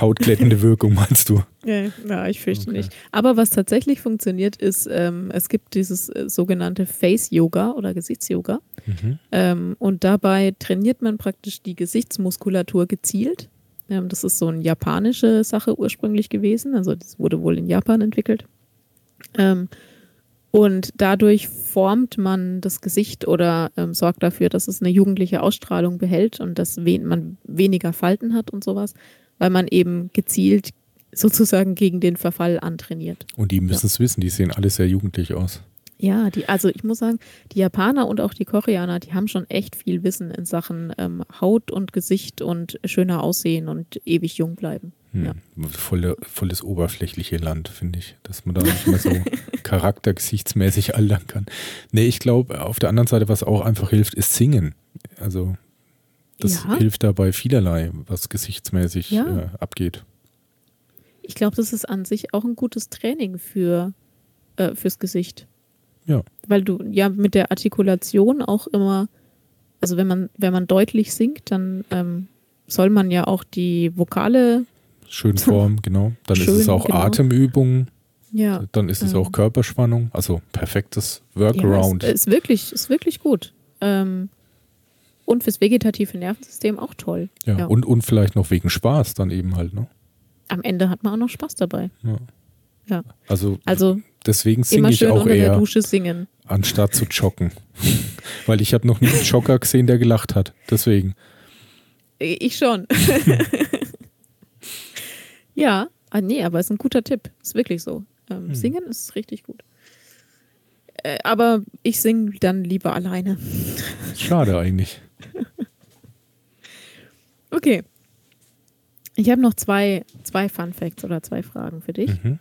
hautglättende Wirkung, meinst du? Ja, ja ich fürchte okay. nicht. Aber was tatsächlich funktioniert, ist, ähm, es gibt dieses äh, sogenannte Face-Yoga oder Gesichts-Yoga. Mhm. Ähm, und dabei trainiert man praktisch die Gesichtsmuskulatur gezielt. Ähm, das ist so eine japanische Sache ursprünglich gewesen. Also das wurde wohl in Japan entwickelt. Und dadurch formt man das Gesicht oder ähm, sorgt dafür, dass es eine jugendliche Ausstrahlung behält und dass we man weniger Falten hat und sowas, weil man eben gezielt sozusagen gegen den Verfall antrainiert. Und die müssen es ja. wissen, die sehen alle sehr jugendlich aus. Ja, die, also ich muss sagen, die Japaner und auch die Koreaner, die haben schon echt viel Wissen in Sachen ähm, Haut und Gesicht und schöner aussehen und ewig jung bleiben. Hm. Ja. Voll, volles oberflächliche Land, finde ich, dass man da nicht mehr so charaktergesichtsmäßig altern kann. Nee, ich glaube, auf der anderen Seite, was auch einfach hilft, ist Singen. Also das ja. hilft dabei vielerlei, was gesichtsmäßig ja. äh, abgeht. Ich glaube, das ist an sich auch ein gutes Training für, äh, fürs Gesicht. Ja. Weil du ja mit der Artikulation auch immer, also wenn man, wenn man deutlich singt, dann ähm, soll man ja auch die Vokale. Schön formen, genau. Dann schön, ist es auch genau. Atemübung. Ja. Dann ist es ähm. auch Körperspannung. Also perfektes Workaround. Ja, ist, ist, wirklich, ist wirklich gut. Ähm, und fürs vegetative Nervensystem auch toll. Ja, ja, Und, und vielleicht noch wegen Spaß dann eben halt, ne? Am Ende hat man auch noch Spaß dabei. Ja. ja. Also, also Deswegen singe ich auch eher, anstatt zu joggen. Weil ich habe noch nie einen Jogger gesehen, der gelacht hat. Deswegen. Ich schon. ja, ah, nee, aber ist ein guter Tipp. Ist wirklich so. Ähm, hm. Singen ist richtig gut. Äh, aber ich singe dann lieber alleine. Schade eigentlich. okay. Ich habe noch zwei, zwei Fun Facts oder zwei Fragen für dich. Mhm.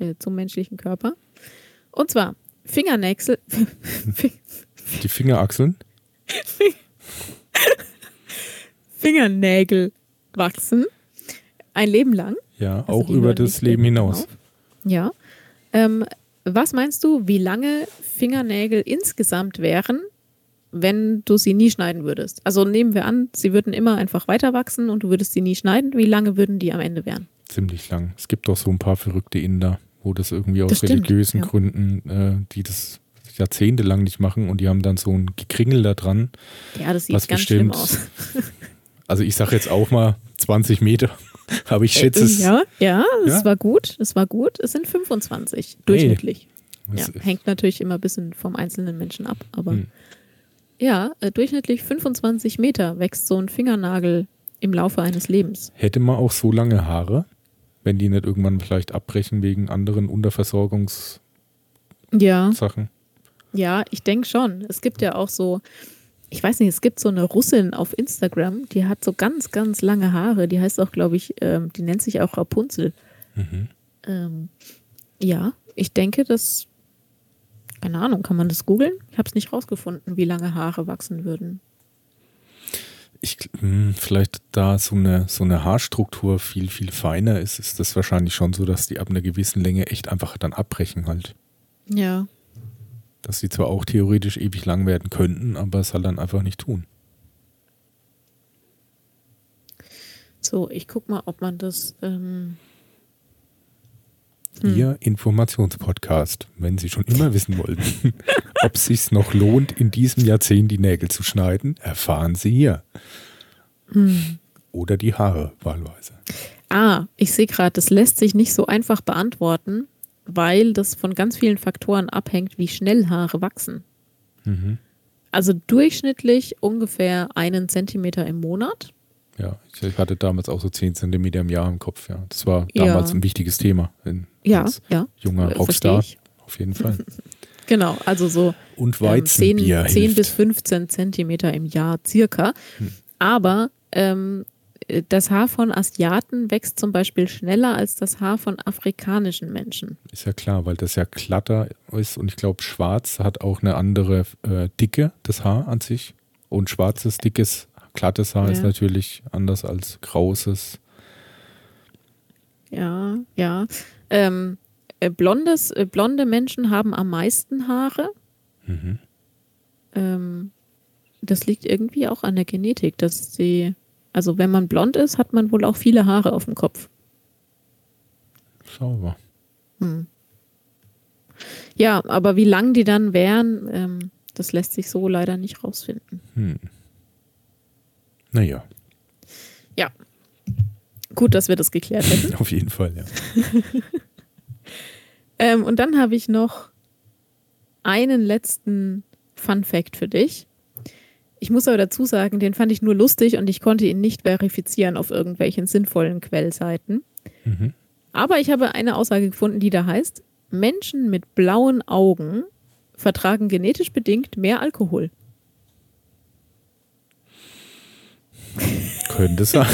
Äh, zum menschlichen Körper. Und zwar Fingernägel. Die Fingerachseln? Fingernägel wachsen ein Leben lang. Ja, also auch über das Leben hinaus. Auf. Ja. Ähm, was meinst du, wie lange Fingernägel insgesamt wären, wenn du sie nie schneiden würdest? Also nehmen wir an, sie würden immer einfach weiter wachsen und du würdest sie nie schneiden. Wie lange würden die am Ende werden? Ziemlich lang. Es gibt doch so ein paar verrückte Inder wo das irgendwie aus das religiösen stimmt, Gründen, äh, die das jahrzehntelang nicht machen und die haben dann so ein Gekringel da dran. Ja, das sieht was ganz bestimmt, schlimm aus. also ich sage jetzt auch mal 20 Meter, aber ich schätze es. Ja, ja, es ja? war gut, es war gut. Es sind 25 durchschnittlich. Hey, ja, hängt natürlich immer ein bisschen vom einzelnen Menschen ab, aber hm. ja, äh, durchschnittlich 25 Meter wächst so ein Fingernagel im Laufe eines Lebens. Hätte man auch so lange Haare? wenn die nicht irgendwann vielleicht abbrechen wegen anderen Unterversorgungssachen. Ja. Ja, ich denke schon. Es gibt ja auch so, ich weiß nicht, es gibt so eine Russin auf Instagram, die hat so ganz, ganz lange Haare. Die heißt auch, glaube ich, ähm, die nennt sich auch Rapunzel. Mhm. Ähm, ja, ich denke, dass, keine Ahnung, kann man das googeln? Ich habe es nicht rausgefunden, wie lange Haare wachsen würden ich, hm, vielleicht da so eine, so eine Haarstruktur viel, viel feiner ist, ist das wahrscheinlich schon so, dass die ab einer gewissen Länge echt einfach dann abbrechen halt. Ja. Dass sie zwar auch theoretisch ewig lang werden könnten, aber es halt dann einfach nicht tun. So, ich guck mal, ob man das. Ähm hm. Ihr Informationspodcast, wenn Sie schon immer wissen wollten, ob es sich noch lohnt, in diesem Jahrzehnt die Nägel zu schneiden, erfahren Sie hier. Hm. Oder die Haare wahlweise. Ah, ich sehe gerade, das lässt sich nicht so einfach beantworten, weil das von ganz vielen Faktoren abhängt, wie schnell Haare wachsen. Mhm. Also durchschnittlich ungefähr einen Zentimeter im Monat. Ja, ich hatte damals auch so 10 Zentimeter im Jahr im Kopf, ja. Das war damals ja. ein wichtiges Thema. ja, ja. Junger Rockstar. Auf jeden Fall. genau, also so Und Weizenbier ähm, 10, 10 bis 15 Zentimeter im Jahr circa. Hm. Aber ähm, das Haar von Asiaten wächst zum Beispiel schneller als das Haar von afrikanischen Menschen. Ist ja klar, weil das ja glatter ist und ich glaube, schwarz hat auch eine andere äh, Dicke, das Haar an sich. Und schwarzes, dickes, glattes Haar ja. ist natürlich anders als graues. Ja, ja. Ähm, äh, blondes, äh, blonde Menschen haben am meisten Haare. Mhm. Ähm, das liegt irgendwie auch an der Genetik, dass sie also wenn man blond ist, hat man wohl auch viele Haare auf dem Kopf. Sauber. Hm. Ja, aber wie lang die dann wären, ähm, das lässt sich so leider nicht rausfinden. Hm. Naja. Ja. Gut, dass wir das geklärt hätten. Auf jeden Fall, ja. ähm, und dann habe ich noch einen letzten Fun Fact für dich. Ich muss aber dazu sagen, den fand ich nur lustig und ich konnte ihn nicht verifizieren auf irgendwelchen sinnvollen Quellseiten. Mhm. Aber ich habe eine Aussage gefunden, die da heißt, Menschen mit blauen Augen vertragen genetisch bedingt mehr Alkohol. Könnte sein.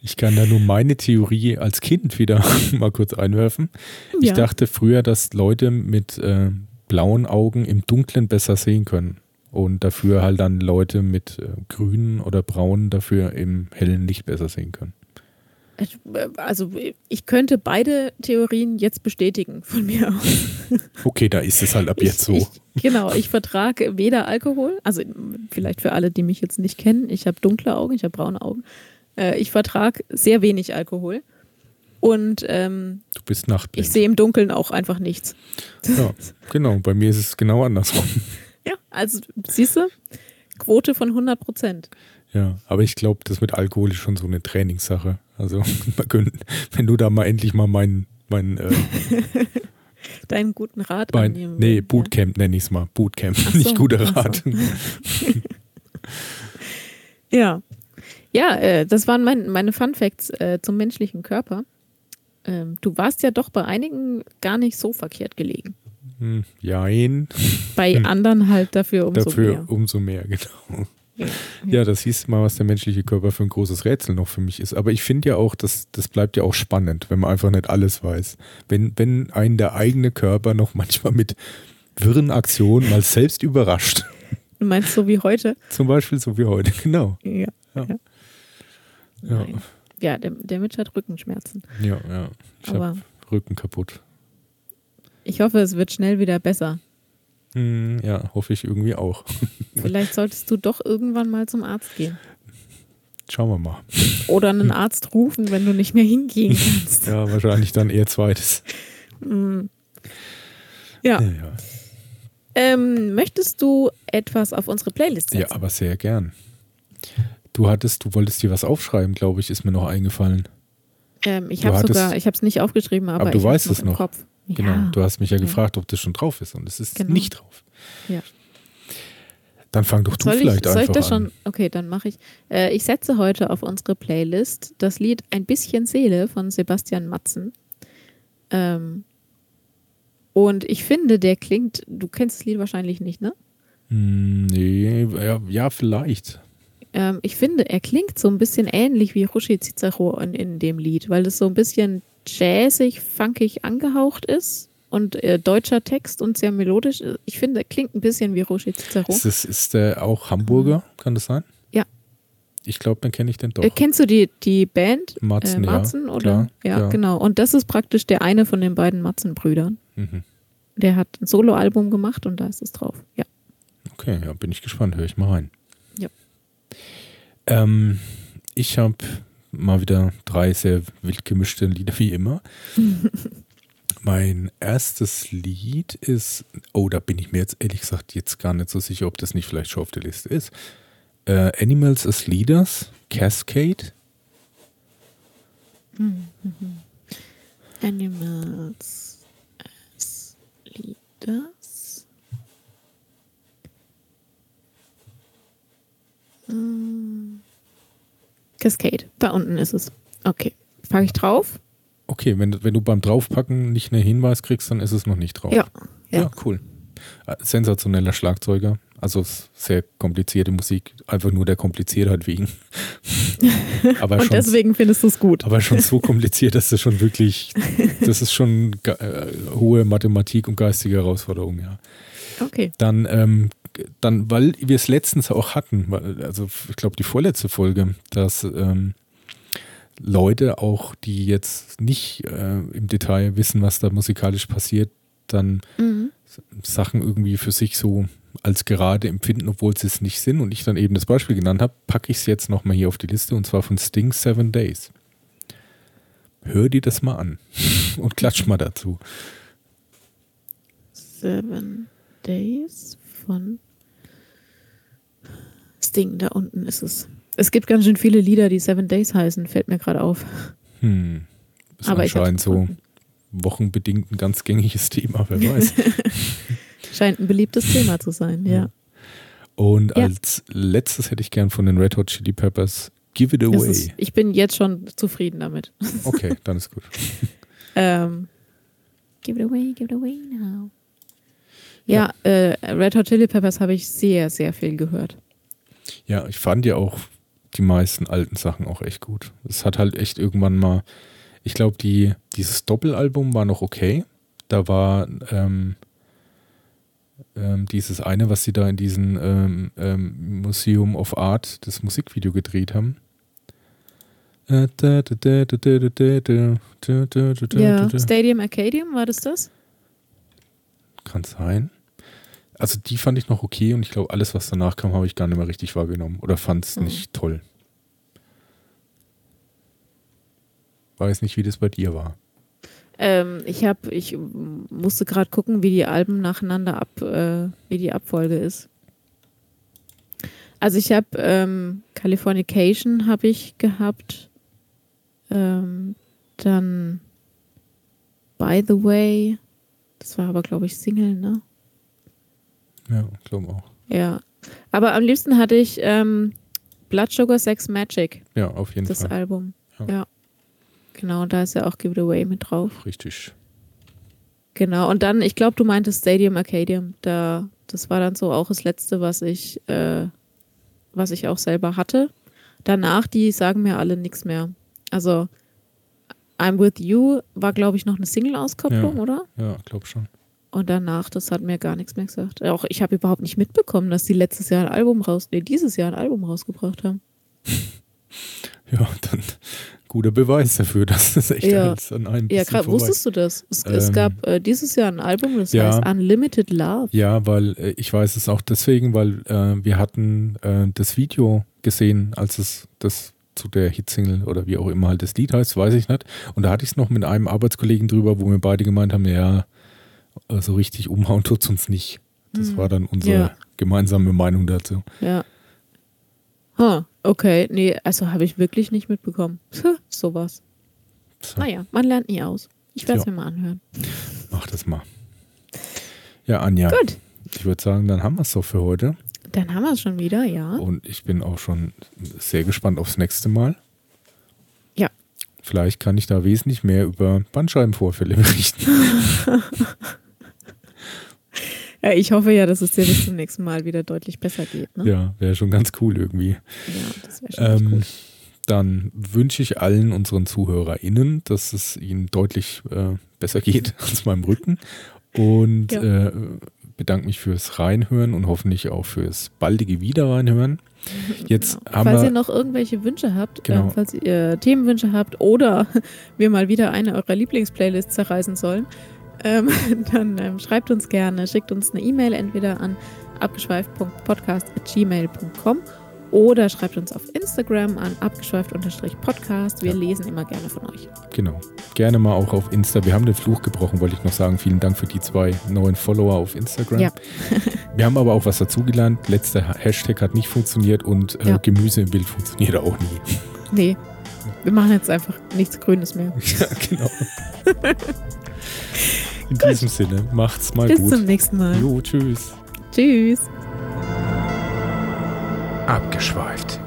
Ich kann da nur meine Theorie als Kind wieder mal kurz einwerfen. Ich ja. dachte früher, dass Leute mit äh, blauen Augen im Dunklen besser sehen können und dafür halt dann Leute mit äh, grünen oder braunen dafür im hellen Licht besser sehen können. Äh, also ich könnte beide Theorien jetzt bestätigen von mir aus. Okay, da ist es halt ab jetzt so. Ich, genau, ich vertrage weder Alkohol, also vielleicht für alle, die mich jetzt nicht kennen, ich habe dunkle Augen, ich habe braune Augen. Äh, ich vertrage sehr wenig Alkohol. Und ähm, du bist nachtblind. Ich sehe im Dunkeln auch einfach nichts. Ja, genau. Bei mir ist es genau andersrum. Ja, also siehst du, Quote von 100 Prozent. Ja, aber ich glaube, das mit Alkohol ist schon so eine Trainingssache. Also, wenn du da mal endlich mal meinen. Mein, äh, Deinen guten Rat mein, annehmen Nee, Bootcamp ja. nenne ich es mal. Bootcamp, so, nicht guter Rat. So. ja. Ja, äh, das waren mein, meine Fun Facts äh, zum menschlichen Körper. Ähm, du warst ja doch bei einigen gar nicht so verkehrt gelegen. Hm, jein. Bei hm. anderen halt dafür umso dafür mehr. Dafür umso mehr, genau. Ja, ja. das hieß mal, was der menschliche Körper für ein großes Rätsel noch für mich ist. Aber ich finde ja auch, dass das bleibt ja auch spannend, wenn man einfach nicht alles weiß. Wenn, wenn einen der eigene Körper noch manchmal mit wirren Aktionen mal selbst überrascht. Du meinst so wie heute? Zum Beispiel so wie heute, genau. Ja. Ja, ja. ja der, der Mitch hat Rückenschmerzen. Ja, ja. Ich habe Rücken kaputt. Ich hoffe, es wird schnell wieder besser. Hm, ja, hoffe ich irgendwie auch. Vielleicht solltest du doch irgendwann mal zum Arzt gehen. Schauen wir mal. Oder einen Arzt rufen, wenn du nicht mehr hingehen kannst. ja, wahrscheinlich dann eher zweites. Hm. Ja. ja, ja. Ähm, möchtest du etwas auf unsere Playlist setzen? Ja, aber sehr gern. Du hattest, du wolltest dir was aufschreiben, glaube ich, ist mir noch eingefallen. Ähm, ich habe sogar, ich habe es nicht aufgeschrieben, aber, aber du ich weißt es noch. Kopf. Genau, ja. du hast mich ja gefragt, ob das schon drauf ist und es ist genau. nicht drauf. Ja. Dann fang doch du soll vielleicht ich, soll einfach ich das an. Schon? Okay, dann mache ich. Äh, ich setze heute auf unsere Playlist das Lied Ein bisschen Seele von Sebastian Matzen. Ähm, und ich finde, der klingt, du kennst das Lied wahrscheinlich nicht, ne? Hm, nee, ja, ja vielleicht. Ähm, ich finde, er klingt so ein bisschen ähnlich wie Rushi Cicero in, in dem Lied, weil das so ein bisschen jazzig, funkig angehaucht ist und äh, deutscher Text und sehr melodisch. Ich finde, klingt ein bisschen wie Roger Cicero. Ist, das, ist der auch Hamburger? Kann das sein? Ja. Ich glaube, dann kenne ich den doch. Äh, kennst du die, die Band? Matzen, äh, Matzen ja. oder? Klar, ja, ja, genau. Und das ist praktisch der eine von den beiden Matzen-Brüdern. Mhm. Der hat ein Soloalbum gemacht und da ist es drauf. Ja. Okay, ja, bin ich gespannt. Höre ich mal rein. Ja. Ähm, ich habe mal wieder drei sehr wild gemischte Lieder wie immer. mein erstes Lied ist, oh, da bin ich mir jetzt ehrlich gesagt jetzt gar nicht so sicher, ob das nicht vielleicht schon auf der Liste ist. Äh, Animals as Leaders, Cascade. Animals as Leaders. Hm. Cascade. Da unten ist es. Okay. Packe ich drauf? Okay, wenn, wenn du beim Draufpacken nicht einen Hinweis kriegst, dann ist es noch nicht drauf. Ja. Ja, ja cool. Äh, sensationeller Schlagzeuger. Also sehr komplizierte Musik, einfach nur der Kompliziertheit wegen. aber Und schon, deswegen findest du es gut. Aber schon so kompliziert, dass das schon wirklich, das ist schon äh, hohe Mathematik und geistige Herausforderung, ja. Okay. Dann, ähm, dann weil wir es letztens auch hatten, also ich glaube die vorletzte Folge, dass ähm, Leute auch, die jetzt nicht äh, im Detail wissen, was da musikalisch passiert, dann mhm. Sachen irgendwie für sich so als gerade empfinden, obwohl sie es nicht sind. Und ich dann eben das Beispiel genannt habe, packe ich es jetzt nochmal hier auf die Liste und zwar von Sting Seven Days. Hör dir das mal an und klatsch mal dazu. Seven Days von Sting, da unten ist es. Es gibt ganz schön viele Lieder, die Seven Days heißen, fällt mir gerade auf. Hm. Ist Aber anscheinend so wochenbedingt ein ganz gängiges Thema, wer weiß. Scheint ein beliebtes Thema zu sein, ja. Und ja. als letztes hätte ich gern von den Red Hot Chili Peppers Give It Away. Ist, ich bin jetzt schon zufrieden damit. Okay, dann ist gut. ähm, give It Away, Give It Away now. Ja, ja. Äh, Red Hot Chili Peppers habe ich sehr, sehr viel gehört. Ja, ich fand ja auch die meisten alten Sachen auch echt gut. Es hat halt echt irgendwann mal, ich glaube, die, dieses Doppelalbum war noch okay. Da war ähm, ähm, dieses eine, was sie da in diesem ähm, ähm, Museum of Art, das Musikvideo gedreht haben. Ja, Stadium Arcadium, war das das? Kann sein also die fand ich noch okay und ich glaube, alles, was danach kam, habe ich gar nicht mehr richtig wahrgenommen oder fand es mhm. nicht toll. Weiß nicht, wie das bei dir war. Ähm, ich habe, ich musste gerade gucken, wie die Alben nacheinander ab, äh, wie die Abfolge ist. Also ich habe ähm, Californication habe ich gehabt, ähm, dann By the Way, das war aber glaube ich Single, ne? Ja, glaube auch. Ja. Aber am liebsten hatte ich ähm, Blood Sugar Sex Magic. Ja, auf jeden das Fall. Das Album. Ja. ja. Genau, da ist ja auch Give It Away mit drauf. Richtig. Genau, und dann, ich glaube, du meintest Stadium Arcadium. Da, das war dann so auch das Letzte, was ich, äh, was ich auch selber hatte. Danach, die sagen mir alle nichts mehr. Also, I'm With You war, glaube ich, noch eine Single-Auskopplung, ja. oder? Ja, glaube schon. Und danach, das hat mir gar nichts mehr gesagt. Auch ich habe überhaupt nicht mitbekommen, dass die letztes Jahr ein Album raus, nee, dieses Jahr ein Album rausgebracht haben. Ja, dann guter Beweis dafür, dass das echt ja. an einem Ja, gerade wusstest du das? Es, ähm, es gab äh, dieses Jahr ein Album, das ja, heißt Unlimited Love. Ja, weil äh, ich weiß es auch deswegen, weil äh, wir hatten äh, das Video gesehen, als es das zu der Hitsingle oder wie auch immer halt das Lied heißt, weiß ich nicht. Und da hatte ich es noch mit einem Arbeitskollegen drüber, wo wir beide gemeint haben, ja, so also richtig umhauen tut es uns nicht. Das mhm. war dann unsere ja. gemeinsame Meinung dazu. Ja. Huh, okay, nee, also habe ich wirklich nicht mitbekommen. Sowas. So. Naja, man lernt nie aus. Ich werde es mir mal anhören. Mach das mal. Ja, Anja. Gut. Ich würde sagen, dann haben wir es doch für heute. Dann haben wir es schon wieder, ja. Und ich bin auch schon sehr gespannt aufs nächste Mal. Ja. Vielleicht kann ich da wesentlich mehr über Bandscheibenvorfälle berichten. Ja, ich hoffe ja, dass es dir bis zum nächsten Mal wieder deutlich besser geht. Ne? Ja, wäre schon ganz cool irgendwie. Ja, das wäre schon ähm, cool. Dann wünsche ich allen unseren ZuhörerInnen, dass es ihnen deutlich äh, besser geht als meinem Rücken. Und ja. äh, bedanke mich fürs Reinhören und hoffentlich auch fürs baldige Wiederreinhören. Jetzt genau. haben falls wir, ihr noch irgendwelche Wünsche habt, äh, genau. äh, falls ihr Themenwünsche habt oder wir mal wieder eine eurer Lieblingsplaylists zerreißen sollen, ähm, dann ähm, schreibt uns gerne, schickt uns eine E-Mail entweder an abgeschweift.podcast.gmail.com oder schreibt uns auf Instagram an abgeschweift-podcast. Wir lesen immer gerne von euch. Genau. Gerne mal auch auf Insta. Wir haben den Fluch gebrochen, wollte ich noch sagen. Vielen Dank für die zwei neuen Follower auf Instagram. Ja. Wir haben aber auch was dazugelernt. Letzter Hashtag hat nicht funktioniert und äh, ja. Gemüse im Bild funktioniert auch nie. Nee. Wir machen jetzt einfach nichts Grünes mehr. Ja, genau. In gut. diesem Sinne, macht's mal Bis gut. Bis zum nächsten Mal. Jo, tschüss. Tschüss. Abgeschweift.